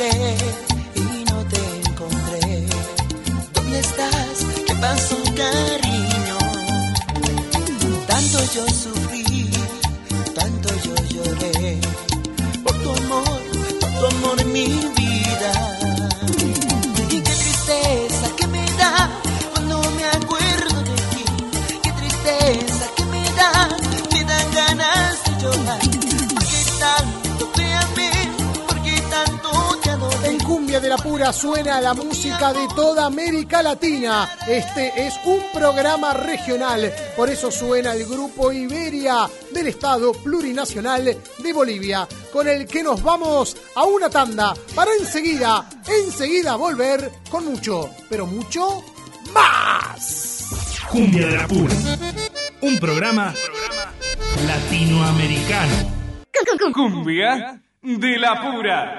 Yeah. Música de toda América Latina. Este es un programa regional, por eso suena el grupo Iberia del Estado Plurinacional de Bolivia, con el que nos vamos a una tanda para enseguida, enseguida volver con mucho, pero mucho más. Cumbia de la Pura. Un programa latinoamericano. Cumbia de la Pura.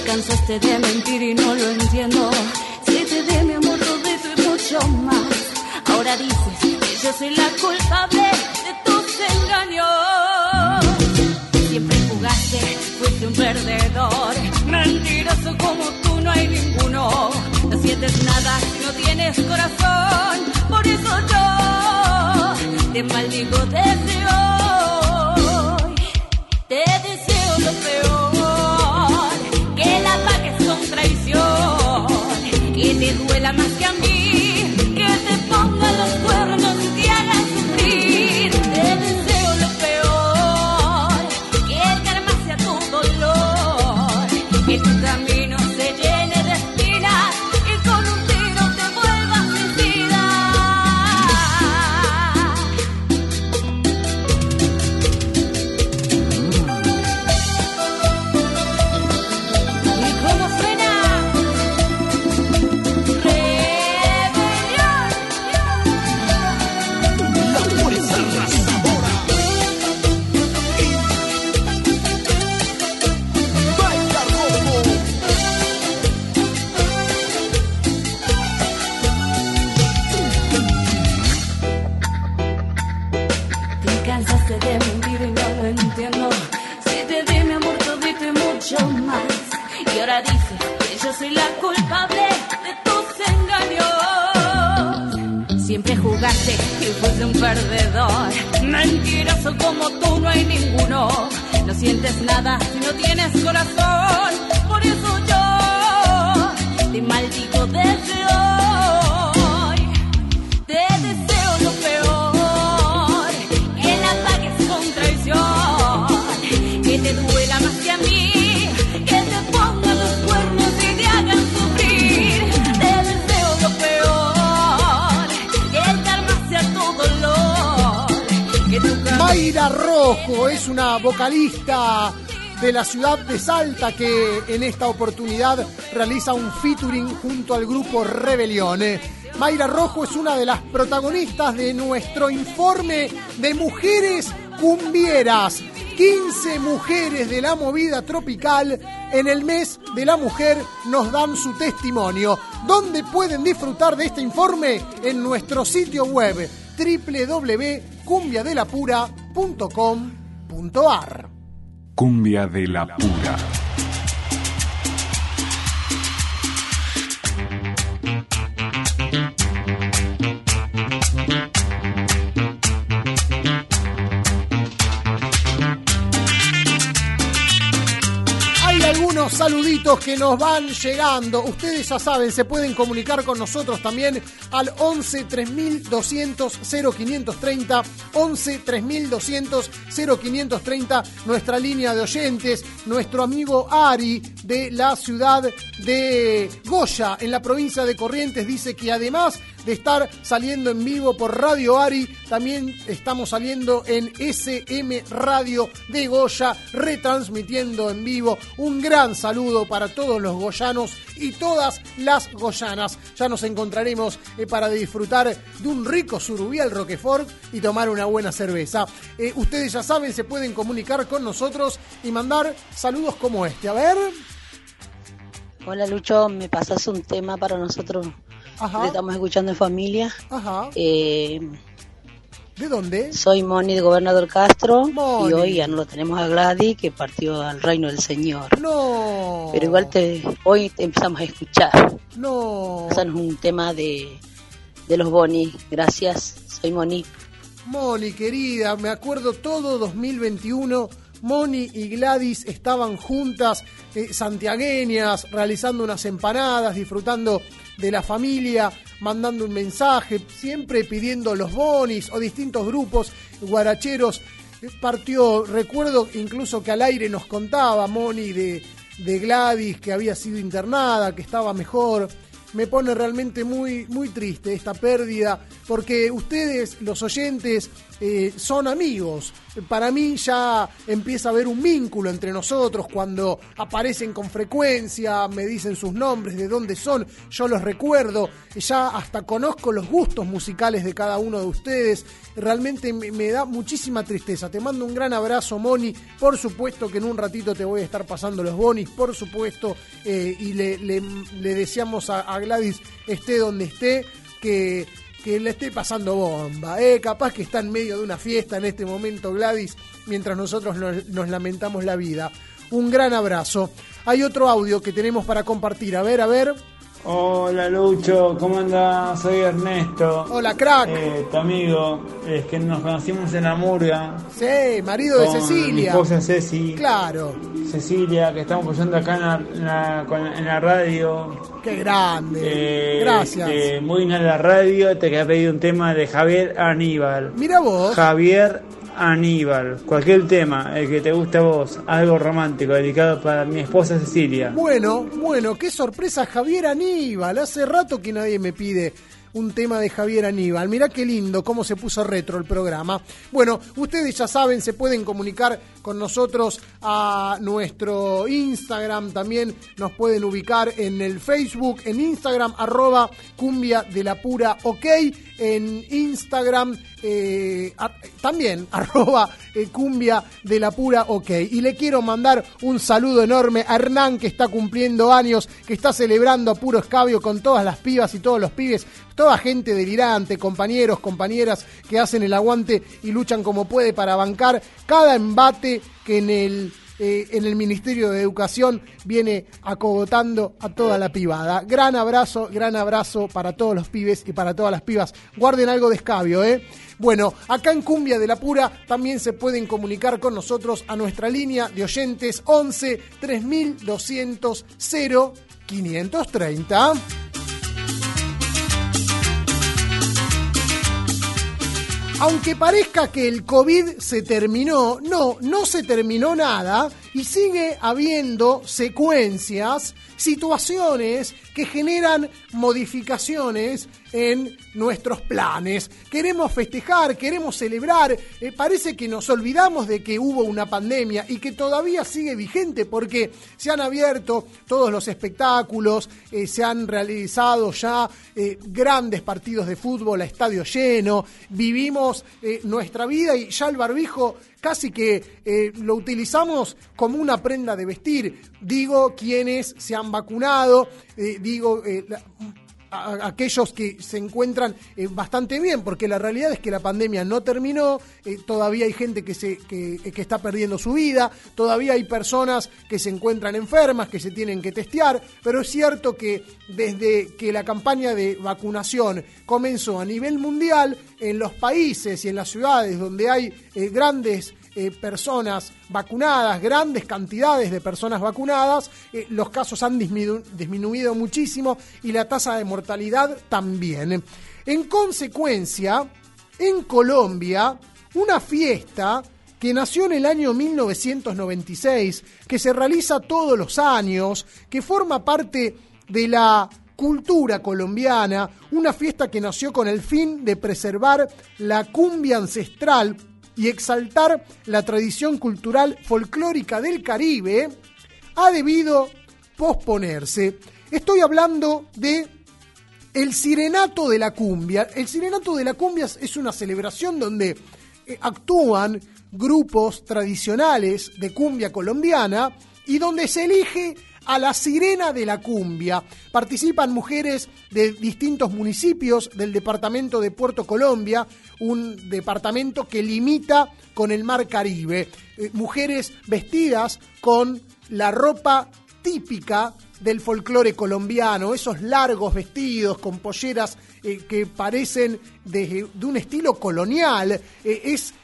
Te cansaste de mentir y no lo entiendo. Si te di mi amor todo esto y mucho más. Ahora dices que yo soy la culpable de tus engaños. Siempre jugaste, fuiste un perdedor. Mentiroso como tú no hay ninguno. No sientes nada, no tienes corazón. Por eso yo te maldigo desde hoy. Te deseo lo peor, duela más culpable de tus engaños. Siempre jugaste y fuiste un perdedor. Mentiroso como tú no hay ninguno. No sientes nada si no tienes corazón. Por eso yo te maldigo desde hoy. Mayra Rojo es una vocalista de la ciudad de Salta que en esta oportunidad realiza un featuring junto al grupo Rebelione. Mayra Rojo es una de las protagonistas de nuestro informe de mujeres cumbieras. 15 mujeres de la movida tropical en el mes de la mujer nos dan su testimonio. ¿Dónde pueden disfrutar de este informe? En nuestro sitio web www.cumbiadelapura.com.ar. Cumbia de la Pura. Que nos van llegando. Ustedes ya saben, se pueden comunicar con nosotros también al 11 3200 0530. 11 3200 0530, nuestra línea de oyentes. Nuestro amigo Ari de la ciudad de Goya, en la provincia de Corrientes, dice que además de estar saliendo en vivo por Radio Ari, también estamos saliendo en SM Radio de Goya, retransmitiendo en vivo. Un gran saludo para todos los goyanos y todas las goyanas. Ya nos encontraremos eh, para disfrutar de un rico surubial Roquefort y tomar una buena cerveza. Eh, ustedes ya saben, se pueden comunicar con nosotros y mandar saludos como este. A ver. Hola Lucho, me pasas un tema para nosotros Ajá. que estamos escuchando en familia. Ajá. Eh, ¿De dónde? Soy Moni de Gobernador Castro Moni. y hoy ya no lo tenemos a Gladys que partió al reino del Señor. No. Pero igual te, hoy te empezamos a escuchar. No. Pasanos un tema de, de los Boni. Gracias, soy Moni. Moni, querida, me acuerdo todo 2021. Moni y Gladys estaban juntas, eh, santiagueñas, realizando unas empanadas, disfrutando de la familia, mandando un mensaje, siempre pidiendo los bonis o distintos grupos guaracheros. Partió, recuerdo incluso que al aire nos contaba Moni de, de Gladys que había sido internada, que estaba mejor me pone realmente muy, muy triste esta pérdida, porque ustedes, los oyentes, eh, son amigos. Para mí ya empieza a haber un vínculo entre nosotros cuando aparecen con frecuencia, me dicen sus nombres, de dónde son, yo los recuerdo, ya hasta conozco los gustos musicales de cada uno de ustedes. Realmente me, da muchísima tristeza. Te mando un gran abrazo, Moni. Por supuesto que en un ratito te voy a estar pasando los bonis, por supuesto, eh, y le, deseamos a Gladys, esté donde esté, que, que le esté pasando bomba. Eh, capaz que está en medio de una fiesta en este momento, Gladys, mientras nosotros nos, nos lamentamos la vida. Un gran abrazo. Hay otro audio que tenemos para compartir. A ver, a ver. Hola Lucho, ¿cómo andás? Soy Ernesto. Hola, crack. Eh, tu amigo, es que nos conocimos en la murga. Sí, marido de con Mi Cecilia. esposa Ceci. Claro. Cecilia, que estamos escuchando acá en la, en la- con- en la radio. Qué grande. Eh, Gracias. eh, muy bien la radio, te quería pedir un tema de Javier Aníbal. Mira vos. Javier Aníbal, cualquier tema, el que te guste a vos, algo romántico, dedicado para mi esposa Cecilia. Bueno, bueno, qué sorpresa Javier Aníbal. Hace rato que nadie me pide un tema de Javier Aníbal. Mirá qué lindo cómo se puso retro el programa. Bueno, ustedes ya saben, se pueden comunicar con nosotros a nuestro Instagram. También nos pueden ubicar en el Facebook, en Instagram, arroba cumbia de la pura ok. En Instagram eh, también arroba eh, cumbia de la pura ok. Y le quiero mandar un saludo enorme a Hernán que está cumpliendo años, que está celebrando a puro escabio con todas las pibas y todos los pibes, toda gente delirante, compañeros, compañeras que hacen el aguante y luchan como puede para bancar cada embate que en el eh, en el Ministerio de Educación viene acogotando a toda la pibada. Gran abrazo, gran abrazo para todos los pibes y para todas las pibas. Guarden algo de escabio, ¿eh? Bueno, acá en Cumbia de la Pura también se pueden comunicar con nosotros a nuestra línea de oyentes 11 3200 0530. Aunque parezca que el COVID se terminó, no, no se terminó nada y sigue habiendo secuencias, situaciones que generan modificaciones en nuestros planes. Queremos festejar, queremos celebrar, eh, parece que nos olvidamos de que hubo una pandemia y que todavía sigue vigente porque se han abierto todos los espectáculos, eh, se han realizado ya eh, grandes partidos de fútbol a estadio lleno, vivimos nuestra vida y ya el barbijo casi que eh, lo utilizamos como una prenda de vestir. Digo quienes se han vacunado, eh, digo eh, a- aquellos que se encuentran eh, bastante bien, porque la realidad es que la pandemia no terminó, eh, todavía hay gente que, se, que, que está perdiendo su vida, todavía hay personas que se encuentran enfermas, que se tienen que testear, pero es cierto que desde que la campaña de vacunación comenzó a nivel mundial, en los países y en las ciudades donde hay eh, grandes eh, personas vacunadas, grandes cantidades de personas vacunadas, eh, los casos han disminu- disminuido muchísimo y la tasa de mortalidad también. En consecuencia, en Colombia, una fiesta que nació en el año 1996, que se realiza todos los años, que forma parte de la cultura colombiana, una fiesta que nació con el fin de preservar la cumbia ancestral y exaltar la tradición cultural folclórica del Caribe, ha debido posponerse. Estoy hablando de el Sirenato de la Cumbia. El Sirenato de la Cumbia es una celebración donde eh, actúan grupos tradicionales de cumbia colombiana y donde se elige a la sirena de la cumbia. Participan mujeres de distintos municipios del departamento de Puerto Colombia, un departamento que limita con el mar Caribe. Eh, mujeres vestidas con la ropa típica del folclore colombiano, esos largos vestidos con polleras eh, que parecen de, un estilo colonial, eh, es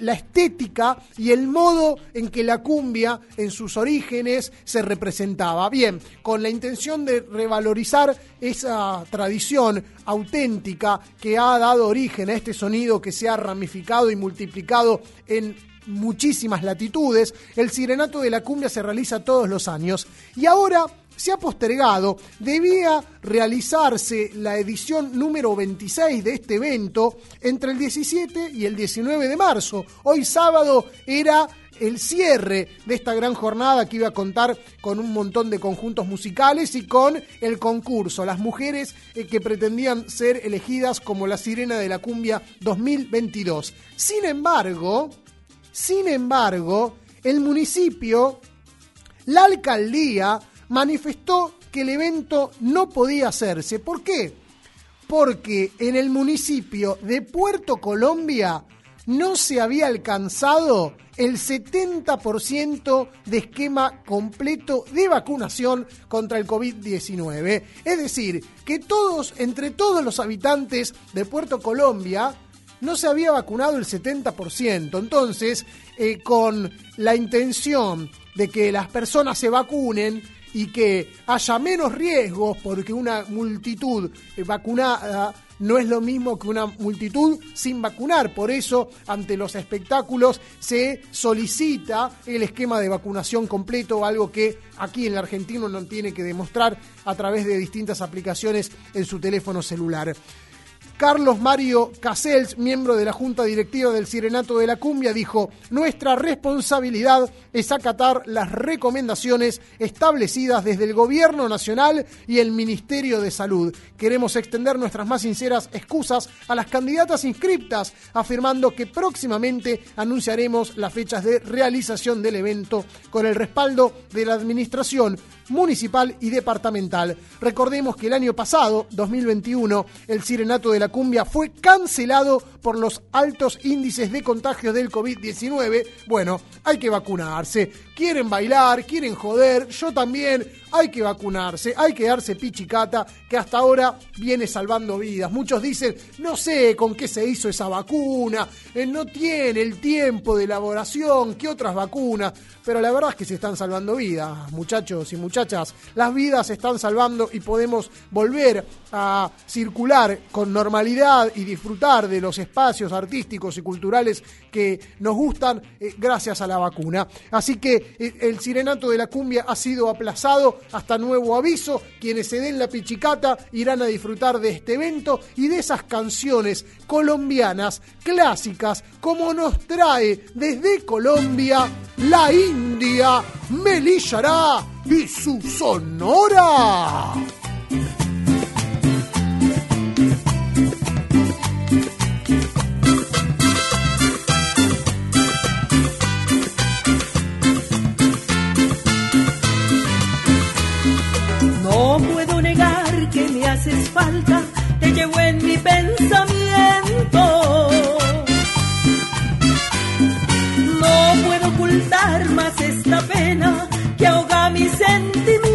la estética y el modo en que la cumbia en sus orígenes se representaba. Bien, con la intención de revalorizar esa tradición auténtica que ha dado origen a este sonido que se ha ramificado y multiplicado en muchísimas latitudes, el Sirenato de la Cumbia se realiza todos los años y ahora se ha postergado, debía realizarse la edición número 26 de este evento entre el 17 y el 19 de marzo. Hoy sábado era el cierre de esta gran jornada que iba a contar con un montón de conjuntos musicales y con el concurso, las mujeres eh, que pretendían ser elegidas como la sirena de la cumbia 2022. Sin embargo, sin embargo, el municipio, la alcaldía, manifestó que el evento no podía hacerse. ¿Por qué? Porque en el municipio de Puerto Colombia no se había alcanzado el 70% de esquema completo de vacunación contra el COVID-19. Es decir, que todos, entre todos los habitantes de Puerto Colombia, no se había vacunado el 70%. Entonces, eh, con la intención de que las personas se vacunen y que haya menos riesgos, porque una multitud eh, vacunada no es lo mismo que una multitud sin vacunar. Por eso, ante los espectáculos se solicita el esquema de vacunación completo, algo que aquí el argentino no tiene que demostrar a través de distintas aplicaciones en su teléfono celular. Carlos Mario Casels, miembro de la Junta Directiva del Sirenato de la Cumbia, dijo, nuestra responsabilidad es acatar las recomendaciones establecidas desde el Gobierno Nacional y el Ministerio de Salud. Queremos extender nuestras más sinceras excusas a las candidatas inscriptas, afirmando que próximamente anunciaremos las fechas de realización del evento con el respaldo de la Administración municipal y departamental. Recordemos que el año pasado, 2021, el Sirenato de la Cumbia fue cancelado por los altos índices de contagios del COVID-19. Bueno, hay que vacunarse. Quieren bailar, quieren joder, yo también. Hay que vacunarse, hay que darse pichicata, que hasta ahora viene salvando vidas. Muchos dicen, no sé con qué se hizo esa vacuna, eh, no tiene el tiempo de elaboración, ¿qué otras vacunas? Pero la verdad es que se están salvando vidas, muchachos y muchachas. Las vidas se están salvando y podemos volver a circular con normalidad y disfrutar de los espacios artísticos y culturales que nos gustan eh, gracias a la vacuna. Así que eh, el Sirenato de la Cumbia ha sido aplazado hasta nuevo aviso. Quienes se den la pichicata irán a disfrutar de este evento y de esas canciones colombianas clásicas como nos trae desde Colombia la India Melillará y su sonora. Haces falta, te llevo en mi pensamiento. No puedo ocultar más esta pena que ahoga mi sentimiento.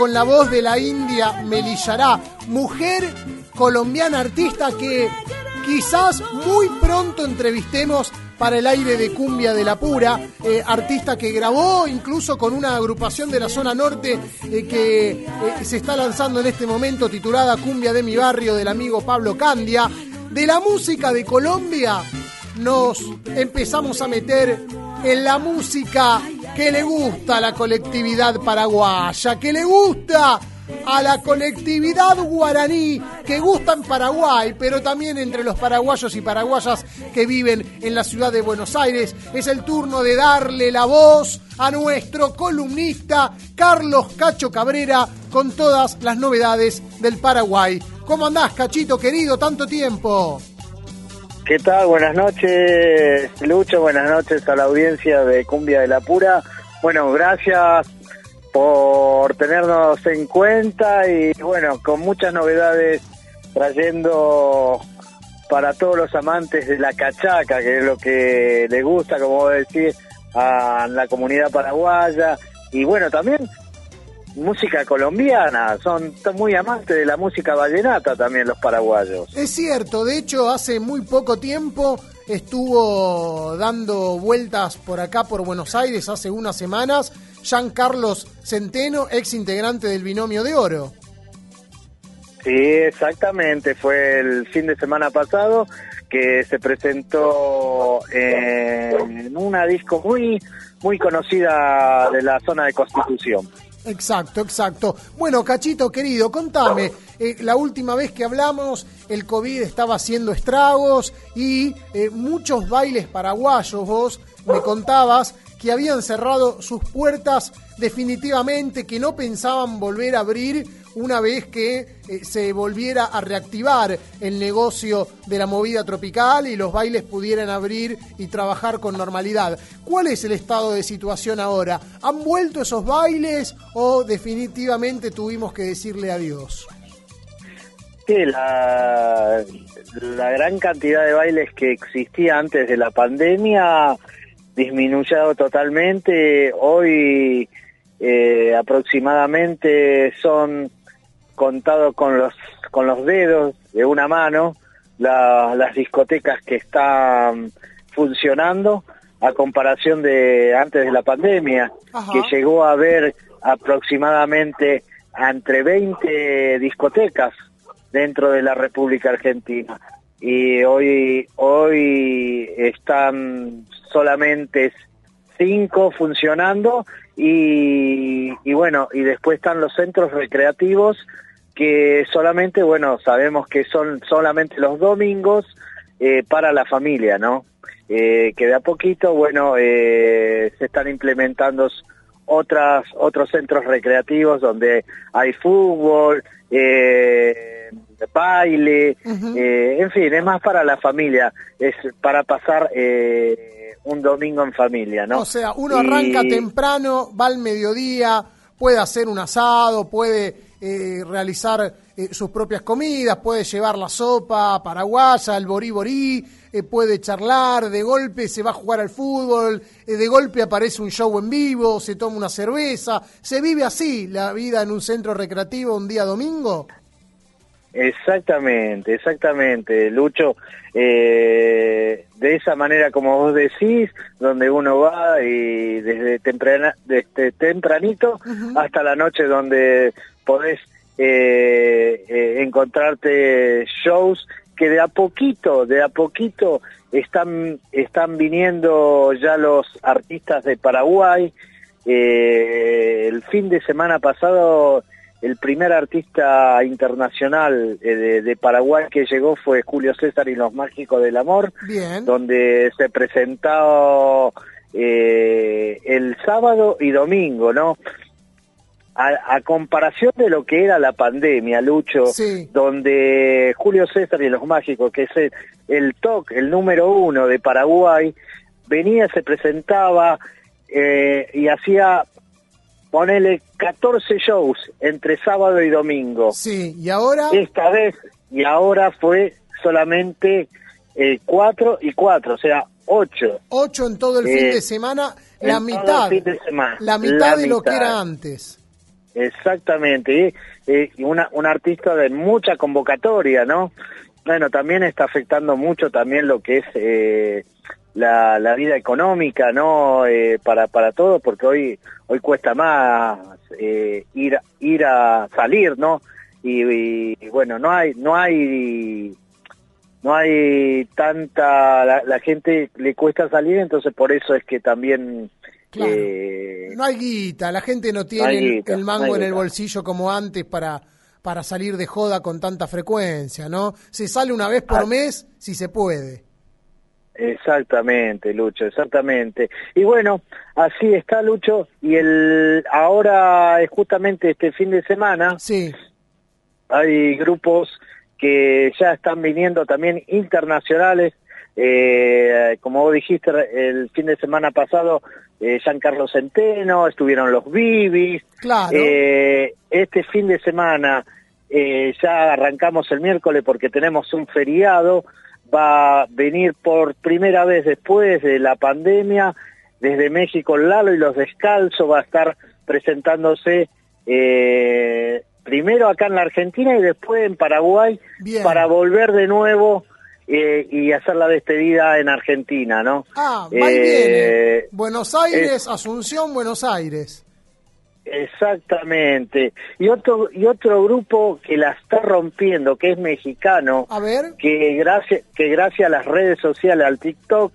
Con la voz de la India Melillará, mujer colombiana artista que quizás muy pronto entrevistemos para el aire de Cumbia de la Pura, eh, artista que grabó incluso con una agrupación de la zona norte eh, que eh, se está lanzando en este momento titulada Cumbia de mi barrio del amigo Pablo Candia. De la música de Colombia nos empezamos a meter en la música que le gusta a la colectividad paraguaya, que le gusta a la colectividad guaraní que gusta en Paraguay, pero también entre los paraguayos y paraguayas que viven en la ciudad de Buenos Aires. Es el turno de darle la voz a nuestro columnista Carlos Cacho Cabrera con todas las novedades del Paraguay. ¿Cómo andás, Cachito querido? Tanto tiempo. ¿Qué tal? Buenas noches, Lucho. Buenas noches a la audiencia de Cumbia de la Pura. Bueno, gracias por tenernos en cuenta y bueno, con muchas novedades trayendo para todos los amantes de la cachaca, que es lo que le gusta, como vos decís, a la comunidad paraguaya. Y bueno, también música colombiana, son muy amantes de la música vallenata también los paraguayos. Es cierto, de hecho hace muy poco tiempo estuvo dando vueltas por acá, por Buenos Aires, hace unas semanas, Jean Carlos Centeno, ex integrante del Binomio de Oro. Sí, exactamente, fue el fin de semana pasado que se presentó en una disco muy muy conocida de la zona de Constitución. Exacto, exacto. Bueno, Cachito querido, contame, eh, la última vez que hablamos el COVID estaba haciendo estragos y eh, muchos bailes paraguayos, vos me contabas que habían cerrado sus puertas definitivamente, que no pensaban volver a abrir una vez que eh, se volviera a reactivar el negocio de la movida tropical y los bailes pudieran abrir y trabajar con normalidad. ¿Cuál es el estado de situación ahora? ¿Han vuelto esos bailes o definitivamente tuvimos que decirle adiós? Sí, la, la gran cantidad de bailes que existía antes de la pandemia disminuyado totalmente. Hoy eh, aproximadamente son contados con los con los dedos de una mano la- las discotecas que están funcionando a comparación de antes de la pandemia Ajá. que llegó a haber aproximadamente entre 20 discotecas dentro de la República Argentina y hoy hoy están solamente cinco funcionando y, y bueno y después están los centros recreativos que solamente bueno sabemos que son solamente los domingos eh, para la familia no Eh, que de a poquito bueno eh, se están implementando otras otros centros recreativos donde hay fútbol eh, baile eh, en fin es más para la familia es para pasar eh, un domingo en familia no O sea, uno arranca Y- temprano, va al mediodía, puede hacer un asado, puede eh, realizar eh, sus propias comidas, puede llevar la sopa paraguaya, el borí borí, eh, puede charlar, de golpe se va a jugar al fútbol, eh, de golpe aparece un show en vivo, se toma una cerveza, se vive así la vida en un centro recreativo un día domingo. Exactamente, exactamente, Lucho. eh, de esa manera como vos decís, donde uno va y desde, temprana, desde tempranito hasta la noche donde podés eh, eh, encontrarte shows que de a poquito, de a poquito están, están viniendo ya los artistas de Paraguay. Eh, el fin de semana pasado el primer artista internacional eh, de, de Paraguay que llegó fue Julio César y los Mágicos del Amor, Bien. donde se presentó eh, el sábado y domingo, ¿no? A, a comparación de lo que era la pandemia, Lucho, donde Julio César y los Mágicos, que es el, el TOC, el número uno de Paraguay, venía, se presentaba eh, y hacía, ponele 14 shows entre sábado y domingo. Sí, y ahora... Esta vez, y ahora fue solamente eh, cuatro y cuatro, o sea, ocho. Ocho en todo el Eh, fin de semana, en la todo mitad. el fin de semana, La mitad la de lo que mitad. era antes. Exactamente, y, eh, y una, un artista de mucha convocatoria, ¿no? Bueno, también está afectando mucho también lo que es eh, la, la vida económica, ¿no? Eh, para para todos, porque hoy hoy cuesta más eh, ir ir a salir, ¿no? Y, y, bueno, no hay no hay no hay tanta la, la gente le cuesta salir, entonces por eso es que también Claro. eh, No hay guita, la gente no tiene No el- guita, el mango no en el bolsillo como antes para, para salir de joda con tanta frecuencia, ¿no? Se sale una vez por Ah. mes si se puede. Exactamente, Lucho, exactamente. Y bueno, así está Lucho y el ahora es justamente este fin de semana. Sí. Hay grupos que ya están viniendo también internacionales. Eh, como vos dijiste el fin de semana pasado, eh, Giancarlo Centeno, estuvieron los Bibis. Claro. Eh, este fin de semana eh, ya arrancamos el miércoles porque tenemos un feriado. Va a venir por primera vez después de la pandemia desde México Lalo y los Descalzos va a estar presentándose eh, primero acá en la Argentina y después en Paraguay Bien. para volver de nuevo eh, y hacer la despedida en Argentina, ¿no? Ah, va y Eh, viene. Buenos Aires, Asunción, Buenos Aires. Exactamente. Y otro y otro grupo que la está rompiendo, que es mexicano, A ver. que gracias que gracias a las redes sociales, al TikTok,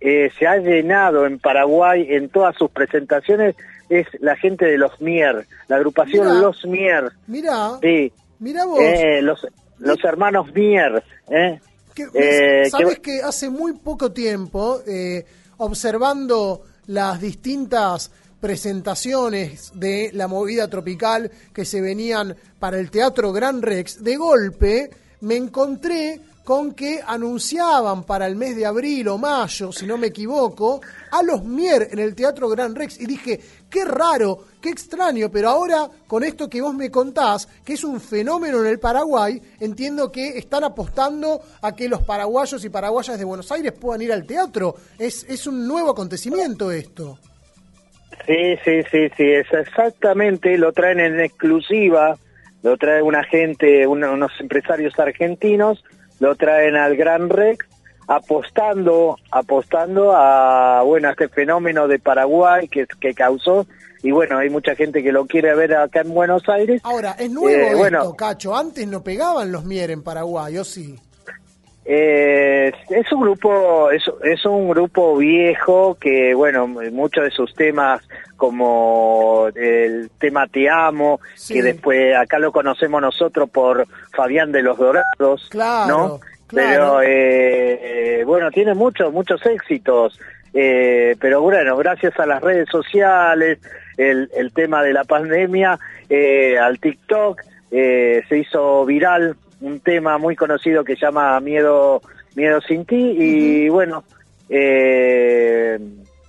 eh, se ha llenado en Paraguay en todas sus presentaciones es la gente de los Mier, la agrupación Mirá. Los Mier. Mirá, Sí. mirá vos. Eh, los los hermanos Mier, ¿eh? Que- Eh, Sabes que- que hace muy poco tiempo, eh, observando las distintas presentaciones de la movida tropical que se venían para el Teatro Gran Rex, de golpe me encontré con que anunciaban para el mes de abril o mayo, si no me equivoco, a los Mier en el Teatro Gran Rex y dije, qué raro, qué extraño, pero ahora con esto que vos me contás, que es un fenómeno en el Paraguay, entiendo que están apostando a que los paraguayos y paraguayas de Buenos Aires puedan ir al teatro. Es, es un nuevo acontecimiento esto. Sí, sí, sí, sí, es exactamente, lo traen en exclusiva, lo trae una gente, un- unos empresarios argentinos, lo traen al Gran Rex, apostando, apostando a, bueno, a este fenómeno de Paraguay que, que causó, y bueno, hay mucha gente que lo quiere ver acá en Buenos Aires. Ahora, es nuevo Eh, esto, bueno. Cacho. Antes no pegaban los Mier en Paraguay, ¿o sí? Eh, es un grupo es, es un grupo viejo que bueno muchos de sus temas como el tema Te amo Sí. que después acá lo conocemos nosotros por Fabián de los Dorados Claro, no claro. pero eh, eh, bueno tiene muchos muchos éxitos eh, pero bueno gracias a las redes sociales el, el tema de la pandemia eh, al TikTok se hizo viral un tema muy conocido que llama Miedo Miedo sin ti y bueno eh,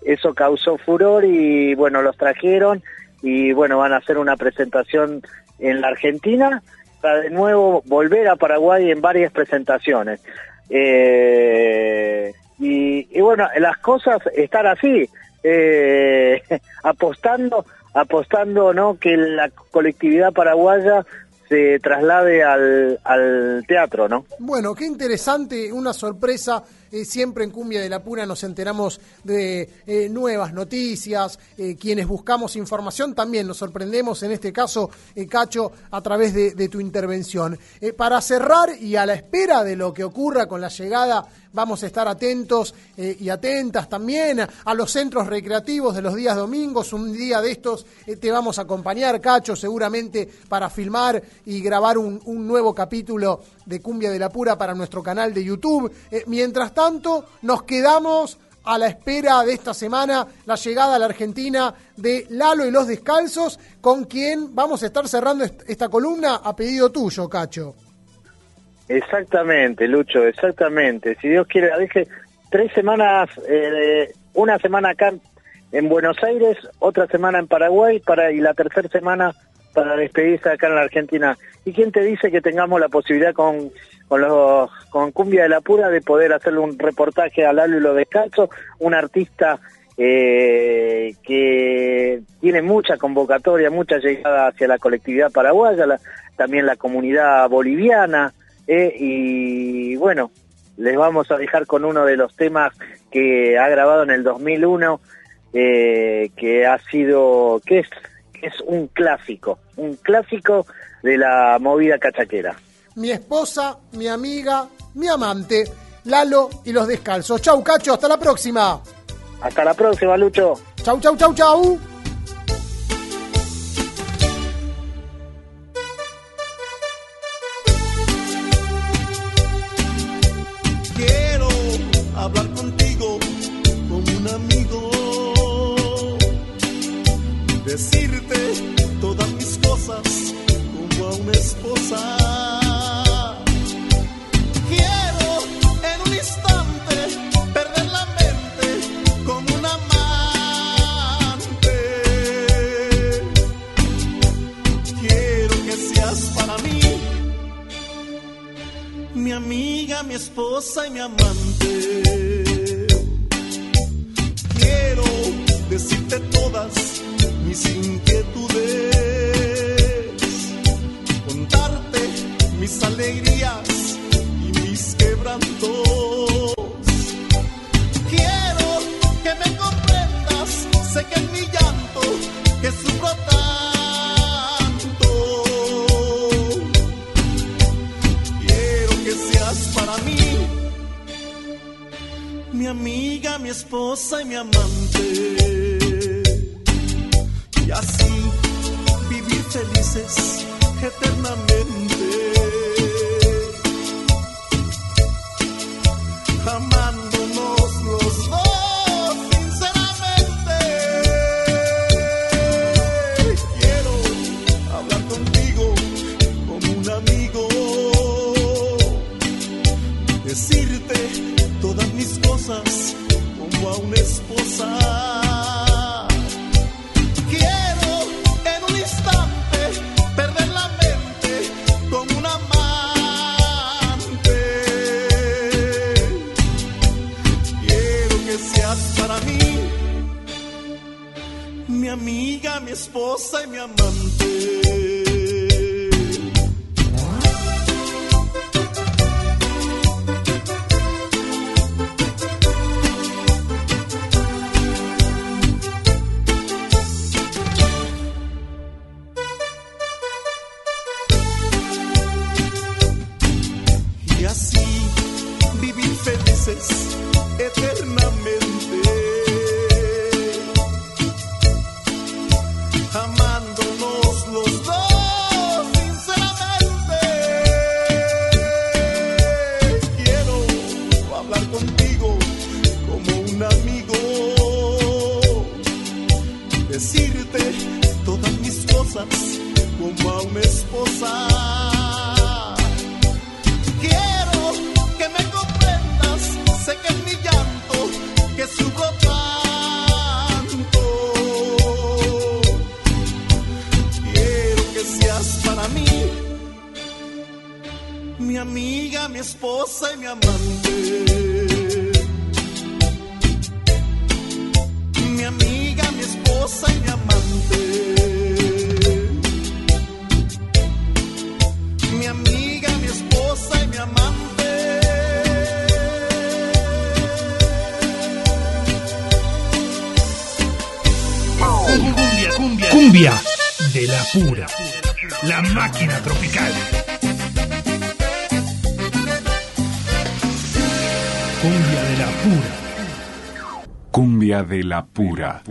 eso causó furor y bueno los trajeron y bueno van a hacer una presentación en la Argentina para de nuevo volver a Paraguay en varias presentaciones. Eh, y, y bueno las cosas están así eh, apostando apostando no que la colectividad paraguaya se traslade al, al teatro no Bueno, qué interesante, una sorpresa eh, siempre en Cumbia de la Pura nos enteramos de eh, nuevas noticias, eh, quienes buscamos información también nos sorprendemos, en este caso, Cacho, a través de, tu intervención. Para cerrar y a la espera de lo que ocurra con la llegada Vamos a estar atentos y atentas también a, los centros recreativos de los días domingos. Un día de estos te vamos a acompañar, Cacho, seguramente para filmar y grabar un nuevo capítulo de Cumbia de la Pura para nuestro canal de YouTube. Eh, mientras tanto, nos quedamos a la espera de esta semana la llegada a la Argentina de Lalo y los Descalzos, con quien vamos a estar cerrando est- esta columna a pedido tuyo, Cacho. Exactamente, Lucho, exactamente. Si Dios quiere, la deje tres semanas, eh, una semana acá en Buenos Aires, otra semana en Paraguay para y la tercera semana para despedirse acá en la Argentina. ¿Y quién te dice que tengamos la posibilidad con, con, los, con Cumbia de la Pura de poder hacerle un reportaje a Lalo y lo Descalzo, un artista eh, que tiene mucha convocatoria, mucha llegada hacia la colectividad paraguaya, la- también la comunidad boliviana, eh, y bueno, les vamos a dejar con uno de los temas que ha grabado en el 2001, eh, que ha sido, que es, es un clásico, un clásico de la movida cachaquera. mi esposa, mi amiga, mi amante, Lalo y los descalzos. Chau, Cacho, hasta la próxima. Hasta la próxima, Lucho. Chau, chau, chau, chau. Quiero hablar contigo como un amigo, decirte amiga, mi esposa y mi amante. Quiero decirte todas mis inquietudes, contarte mis alegrías y mis quebrantos. Quiero que me comprendas, sé que en mi llanto amiga, mi esposa y mi amante. Y así vivir felices eternamente. Mi amiga, mi esposa y mi amante. De la pura.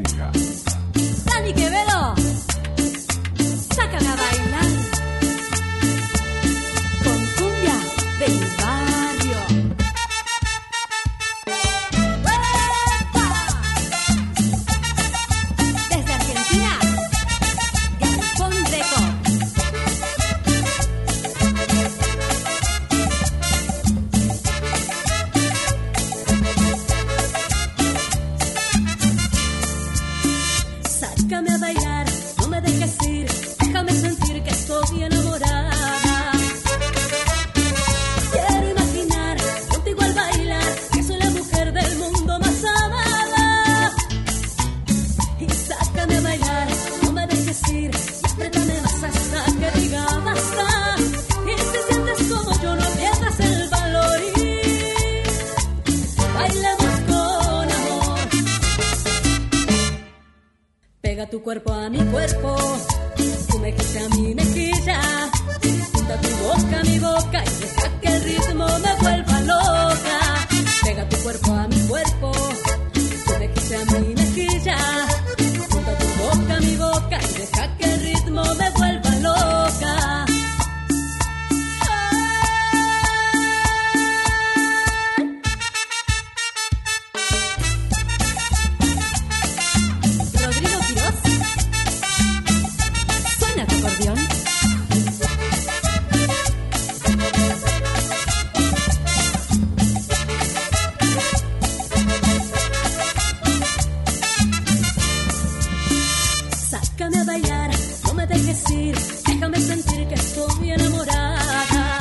Me dejes ir, déjame sentir que estoy enamorada.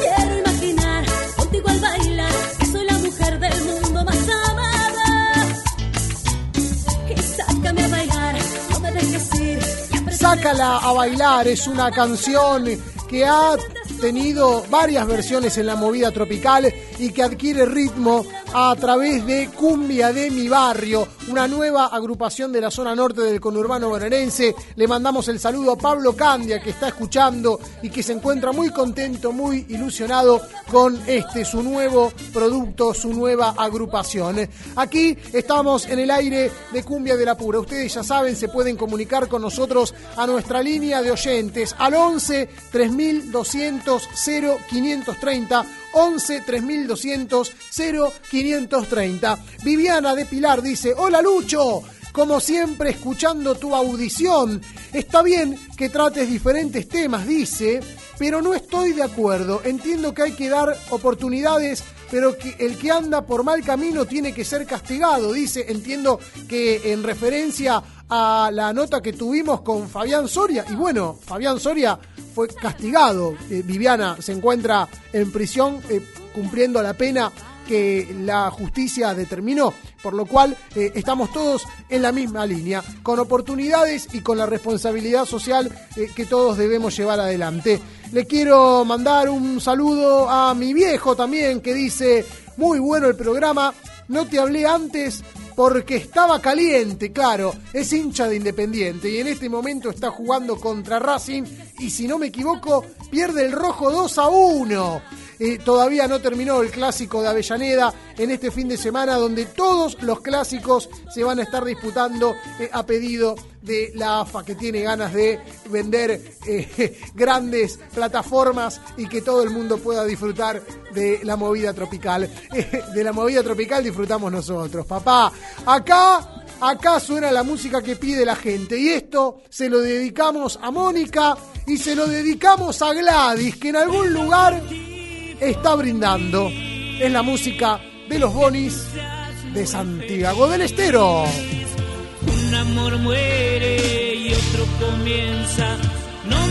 Quiero imaginar contigo al bailar que soy la mujer del mundo más amada. Y sácame a bailar, no me dejes ir. Sácala a bailar es una canción que ha tenido varias versiones en la movida tropical y que adquiere ritmo a través de Cumbia de mi barrio, una nueva agrupación de la zona norte del conurbano bonaerense. Le mandamos el saludo a Pablo Candia que está escuchando y que se encuentra muy contento, muy ilusionado con este su nuevo producto, su nueva agrupación. Aquí estamos en el aire de Cumbia de la Pura. Ustedes ya saben, se pueden comunicar con nosotros a nuestra línea de oyentes al 11 3200 0530 11 3200 0530. Viviana de Pilar dice, hola Lucho, como siempre escuchando tu audición. Está bien que trates diferentes temas, dice, pero no estoy de acuerdo. Entiendo que hay que dar oportunidades, pero que el que anda por mal camino tiene que ser castigado, dice. Entiendo que en referencia a la nota que tuvimos con Fabián Soria, y bueno, Fabián Soria fue castigado. Eh, Viviana se encuentra en prisión eh, cumpliendo la pena que la justicia determinó, por lo cual eh, estamos todos en la misma línea, con oportunidades y con la responsabilidad social eh, que todos debemos llevar adelante. Le quiero mandar un saludo a mi viejo también que dice, muy bueno el programa, no te hablé antes porque estaba caliente, claro, es hincha de Independiente y en este momento está jugando contra Racing y si no me equivoco pierde el rojo 2 a 1. Eh, todavía no terminó el clásico de Avellaneda en este fin de semana donde todos los clásicos se van a estar disputando eh, a pedido de la AFA que tiene ganas de vender eh, grandes plataformas y que todo el mundo pueda disfrutar de la movida tropical. De la movida tropical disfrutamos nosotros, papá. Acá Acá suena la música que pide la gente y esto se lo dedicamos a Mónica y se lo dedicamos a Gladys, que en algún lugar está brindando. Es la música de los Bonis de Santiago del Estero. Un amor muere y otro comienza. No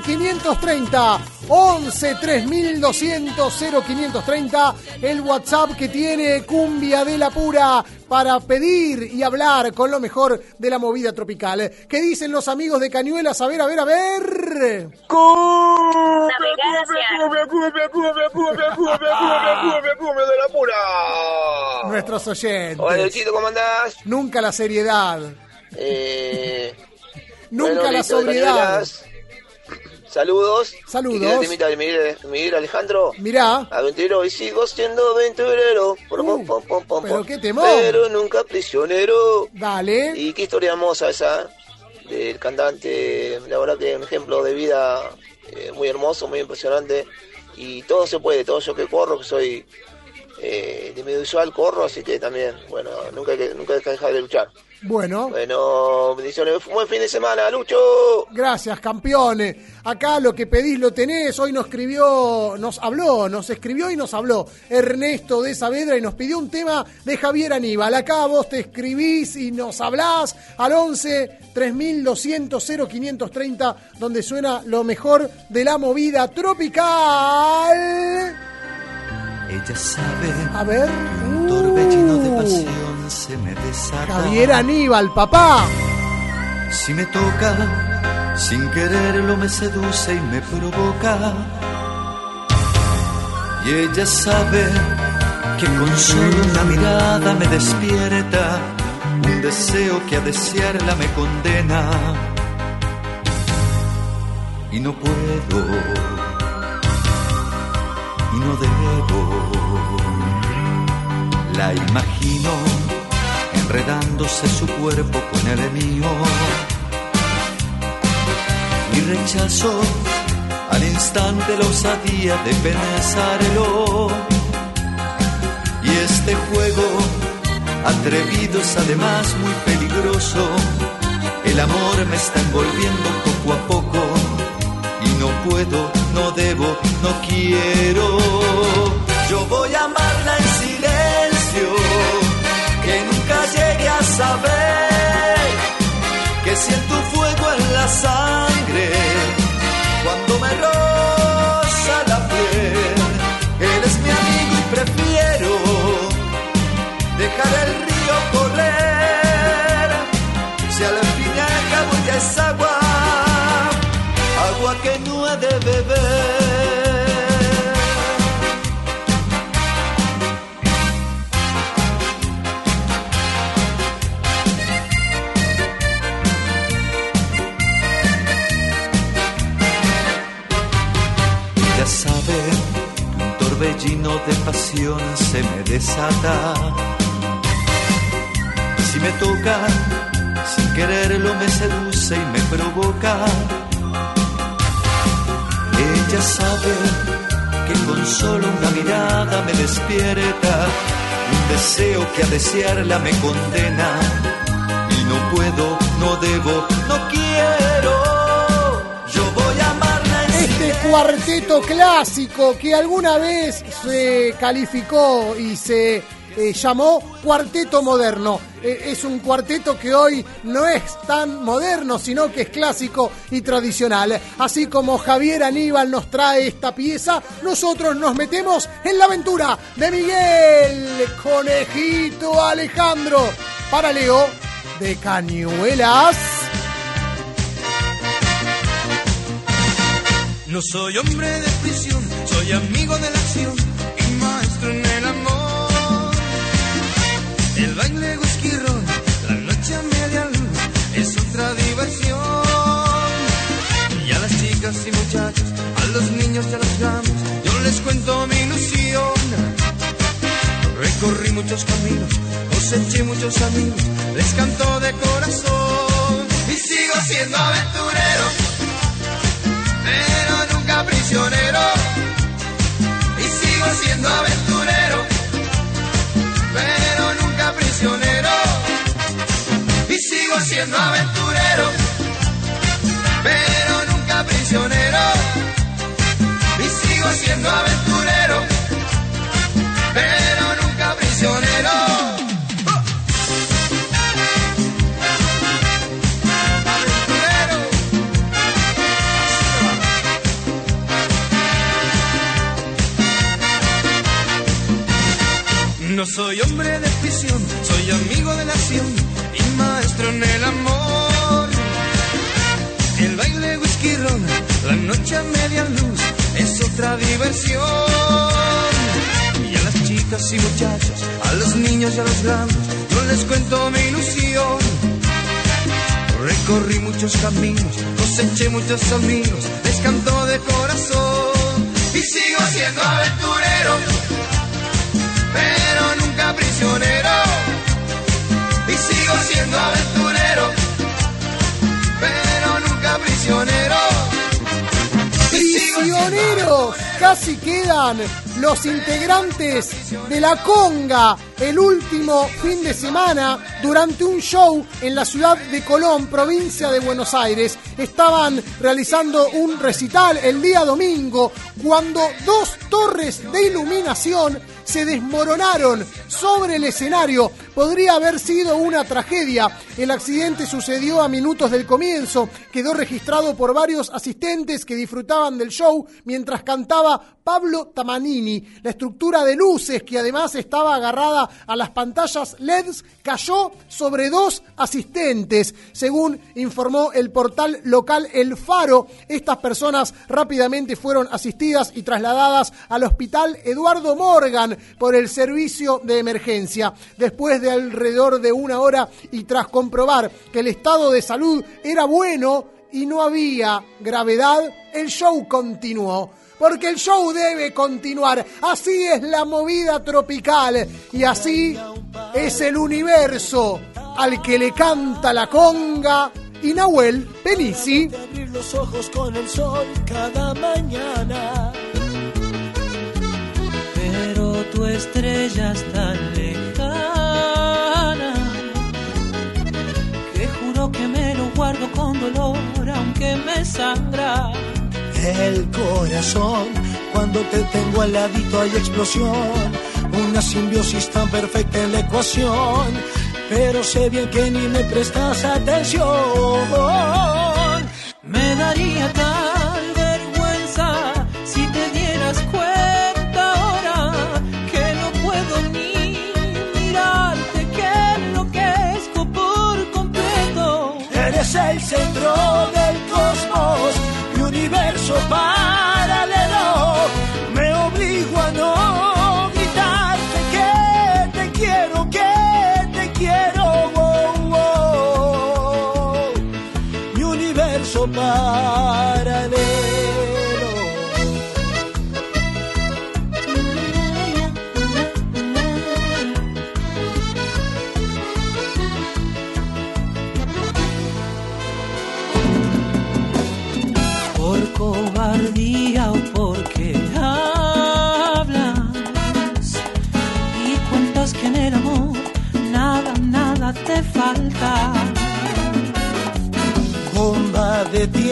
0530 11 3200 0530 el WhatsApp que tiene Cumbia de la Pura para pedir y hablar con lo mejor de la movida tropical. ¿Qué dicen los amigos de Cañuelas? A ver, a ver, a ver. de la pura. Nuestros oyentes. Hola, Luchito, ¿cómo andás? Nunca la seriedad. Eh, Nunca bueno, la sobriedad. Cañuelas. Saludos. Saludos. ¿Qué querés temita de Miguel, Miguel Alejandro? Mirá. Aventurero y sigo siendo aventurero. Pom, pom, pom, pom, pom, Uh, pero qué temón. Pero nunca prisionero. Dale. Y qué historia hermosa esa del cantante. La verdad que un ejemplo de vida eh, muy hermoso, muy impresionante. Y todo se puede, todo yo que corro, que soy eh, de medio visual, corro, así que también, bueno, nunca hay que, nunca hay que dejar de luchar. Bueno. Bueno, bendiciones, buen fin de semana, Lucho. Gracias, campeones. Acá lo que pedís lo tenés. Hoy nos escribió, nos habló, nos escribió y nos habló Ernesto de Saavedra y nos pidió un tema de Javier Aníbal. Acá vos te escribís y nos hablás al 11 3200 0530 donde suena lo mejor de la movida tropical. Ella sabe. A ver. Un torbellino de pasión se me desata. Javier Aníbal, papá. Si me toca, sin quererlo me seduce y me provoca. Y ella sabe que con solo una mirada me despierta un deseo que a desearla me condena. Y no puedo, y no debo. La imagino enredándose su cuerpo con el mío. Y rechazo al instante la osadía de pensarlo. Y este juego atrevido es además muy peligroso. El amor me está envolviendo poco a poco. Puedo, no debo, no quiero. Yo voy a amarla en silencio, que nunca llegue a saber que siento fuego en la sangre desata. Si me toca, sin quererlo me seduce y me provoca. Ella sabe que con solo una mirada me despierta un deseo que a desearla me condena. Y no puedo, no debo, no quiero. Yo voy a amarla Este cuarteto clásico que alguna vez se calificó y se eh, llamó cuarteto moderno. Eh, es un cuarteto que hoy no es tan moderno, sino que es clásico y tradicional. Así como Javier Aníbal nos trae esta pieza, nosotros nos metemos en la aventura de Miguel Conejito Alejandro para Leo de Cañuelas. No soy hombre de prisión, soy amigo de la acción El baile ron, la noche a media luz es otra diversión. Y a las chicas y muchachos, a los niños y a los grandes, yo les cuento mi ilusión. Recorrí muchos caminos, coseché muchos amigos, les canto de corazón. Y sigo siendo aventurero, pero nunca prisionero. Y sigo siendo aventurero, prisionero. Y sigo siendo aventurero, pero nunca prisionero. Y sigo siendo aventurero, pero No soy hombre de prisión, soy amigo de la acción y maestro en el amor. El baile whisky ron, la noche a media luz es otra diversión. Y a las chicas y muchachos, a los niños y a los grandes, yo les cuento mi ilusión. Recorrí muchos caminos, coseché muchos amigos, les canto de corazón y sigo siendo aventurero pero Prisioneros, casi quedan los integrantes de la Conga el último fin de semana durante un show en la ciudad de Colón, provincia de Buenos Aires. Estaban realizando un recital el día domingo cuando dos torres de iluminación se desmoronaron sobre el escenario. Podría haber sido una tragedia. El accidente sucedió a minutos del comienzo. Quedó registrado por varios asistentes que disfrutaban del show mientras cantaba Pablo Tamanini. La estructura de luces, que además estaba agarrada a las pantallas LEDs, cayó sobre dos asistentes. Según informó el portal local El Faro, estas personas rápidamente fueron asistidas y trasladadas al hospital Eduardo Morgan por el servicio de emergencia. Después de alrededor de una hora y tras comprobar que el estado de salud era bueno y no había gravedad, el show continuó. Porque el show debe continuar. Así es la movida tropical. Y así es el universo al que le canta la conga y Nahuel Penisi. abrir los ojos con el sol cada mañana. Tu estrella es tan lejana que juro que me lo guardo con dolor, aunque me sangra. El corazón, cuando te tengo al ladito hay explosión, una simbiosis tan perfecta en la ecuación, pero sé bien que ni me prestas atención. Me daría tal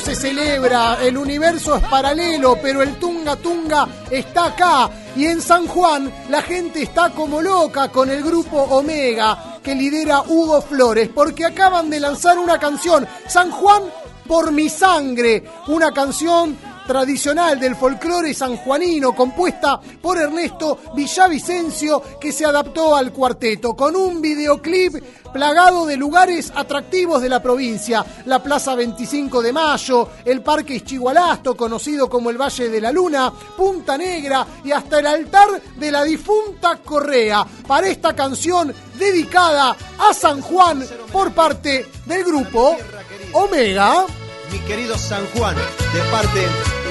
se celebra, el universo es paralelo, pero el Tunga Tunga está acá. Y en San Juan la gente está como loca con el grupo Omega que lidera Hugo Flores, porque acaban de lanzar una canción, San Juan por mi sangre, una canción tradicional del folclore sanjuanino compuesta por Ernesto Villavicencio que se adaptó al cuarteto con un videoclip plagado de lugares atractivos de la provincia, la Plaza 25 de Mayo, el Parque Ischigualasto, conocido como el Valle de la Luna, Punta Negra y hasta el altar de la difunta Correa, para esta canción dedicada a San Juan por parte del grupo Omega. Mi querido San Juan, de parte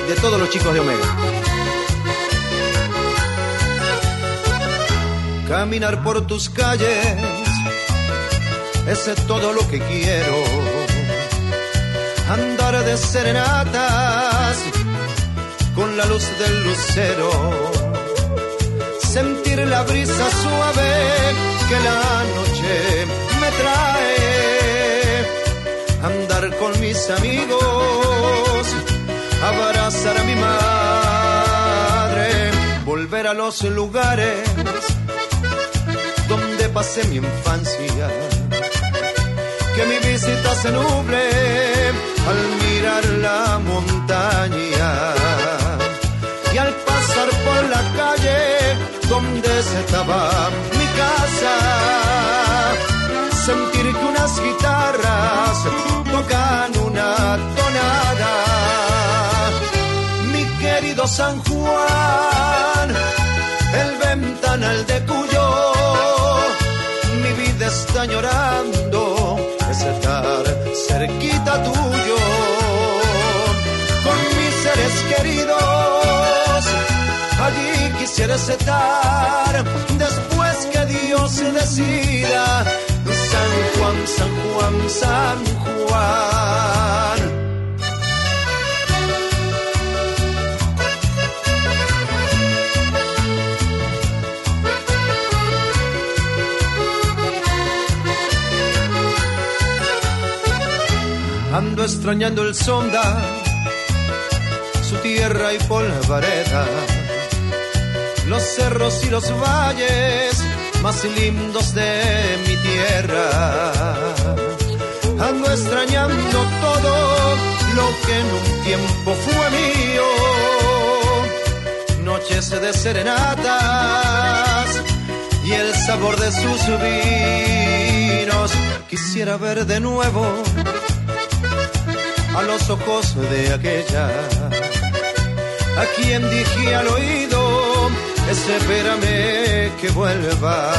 de todos los chicos de Omega. Caminar por tus calles, ese es todo lo que quiero. Andar de serenatas con la luz del lucero. Sentir la brisa suave que la noche me trae. Andar con mis amigos abrazar a mi madre, volver a los lugares donde pasé mi infancia, que mi visita se nuble al mirar la montaña y al pasar por la calle donde se estaba mi casa, sentir que unas guitarras tocan una tonada. Querido San Juan, el ventanal de Cuyo, mi vida está llorando, es estar cerquita tuyo, con mis seres queridos, allí quisiera estar, después que Dios decida, San Juan, San Juan, San Juan. Ando extrañando el sonda, su tierra y polvareda, los cerros y los valles más lindos de mi tierra. Ando extrañando todo lo que en un tiempo fue mío, noches de serenatas y el sabor de sus vinos. Quisiera ver de nuevo a los ojos de aquella a quien dije al oído espérame que vuelva.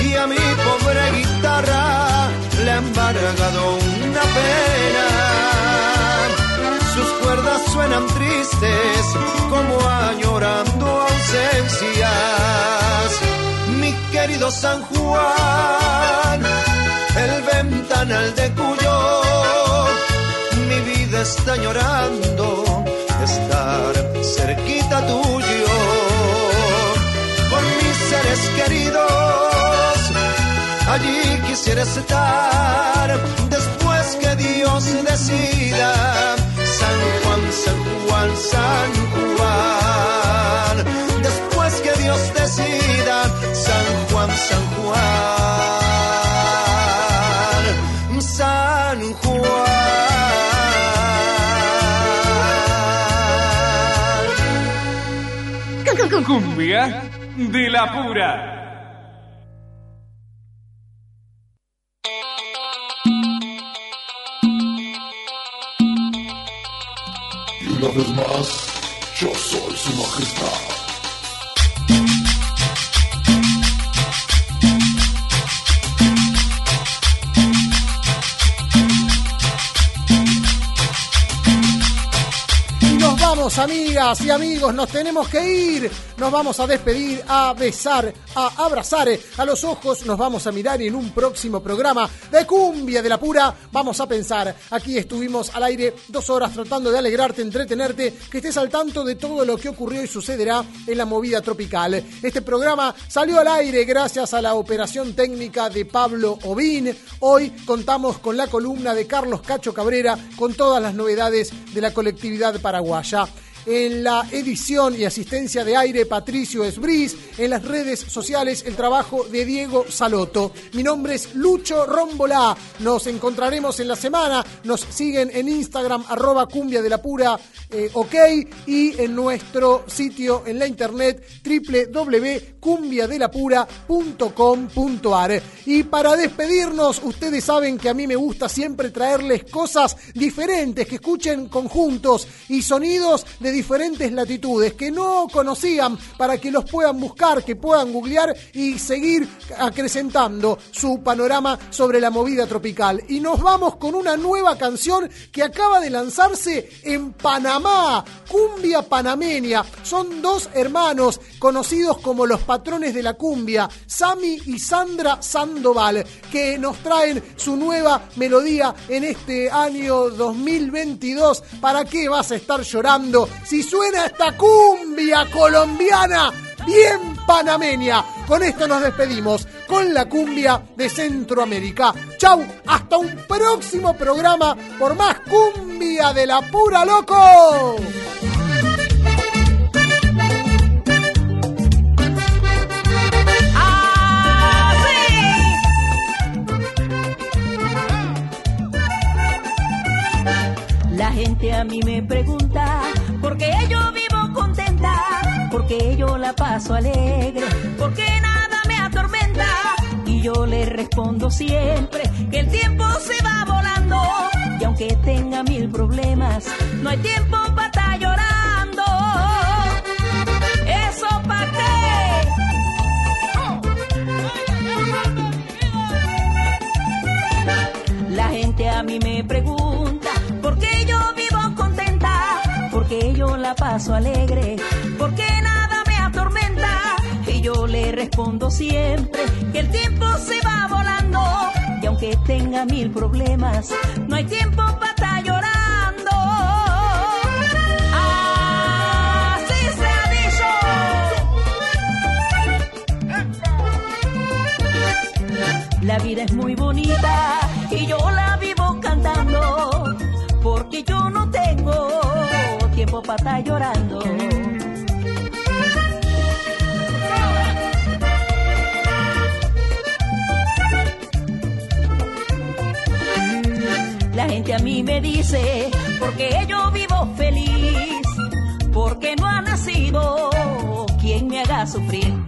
Y a mi pobre guitarra le ha embargado una pena. Sus cuerdas suenan tristes como añorando ausencias. Mi querido San Juan el ventanal de Cuyo mi vida está llorando estar cerquita tuyo con mis seres queridos. Allí quisiera estar después que Dios decida. San Juan, San Juan, San Juan Cumbia de la pura. Y una vez más, yo soy su majestad. Amigas y amigos, nos tenemos que ir. Nos vamos a despedir, a besar, a abrazar a los ojos. Nos vamos a mirar y en un próximo programa de Cumbia de la Pura vamos a pensar. Aquí estuvimos al aire dos horas tratando de alegrarte, entretenerte, que estés al tanto de todo lo que ocurrió y sucederá en la movida tropical. Este programa salió al aire gracias a la operación técnica de Pablo Obín. Hoy contamos con la columna de Carlos Cacho Cabrera con todas las novedades de la colectividad paraguaya. En la edición y asistencia de aire, Patricio Esbris. En las redes sociales, el trabajo de Diego Saloto. Mi nombre es Lucho Rombolá. Nos encontraremos en la semana. Nos siguen en Instagram, arroba cumbia de la pura, eh, ok. Y en nuestro sitio en la internet, www.cumbiadelapura.com.ar. Y para despedirnos, ustedes saben que a mí me gusta siempre traerles cosas diferentes, que escuchen conjuntos y sonidos de diferentes latitudes que no conocían para que los puedan buscar, que puedan googlear y seguir acrecentando su panorama sobre la movida tropical. Y nos vamos con una nueva canción que acaba de lanzarse en Panamá, Cumbia Panameña. Son dos hermanos conocidos como los patrones de la cumbia, Sami y Sandra Sandoval, que nos traen su nueva melodía en este año 2022. ¿Para qué vas a estar llorando si suena esta cumbia colombiana bien panameña? Con esto nos despedimos con la cumbia de Centroamérica. Chau, hasta un próximo programa por más cumbia de la pura loco. La gente a mí me pregunta por qué yo vivo contenta, por qué yo la paso alegre, por qué nada me atormenta. Y yo le respondo siempre que el tiempo se va volando y aunque tenga mil problemas, no hay tiempo para estar llorando. Eso pa' qué. La gente a mí me pregunta contenta, por qué yo la paso alegre, por qué nada me atormenta. Y yo le respondo siempre que el tiempo se va volando y aunque tenga mil problemas, no hay tiempo estar llorando. La gente a mí me dice, porque yo vivo feliz, porque no ha nacido quien me haga sufrir.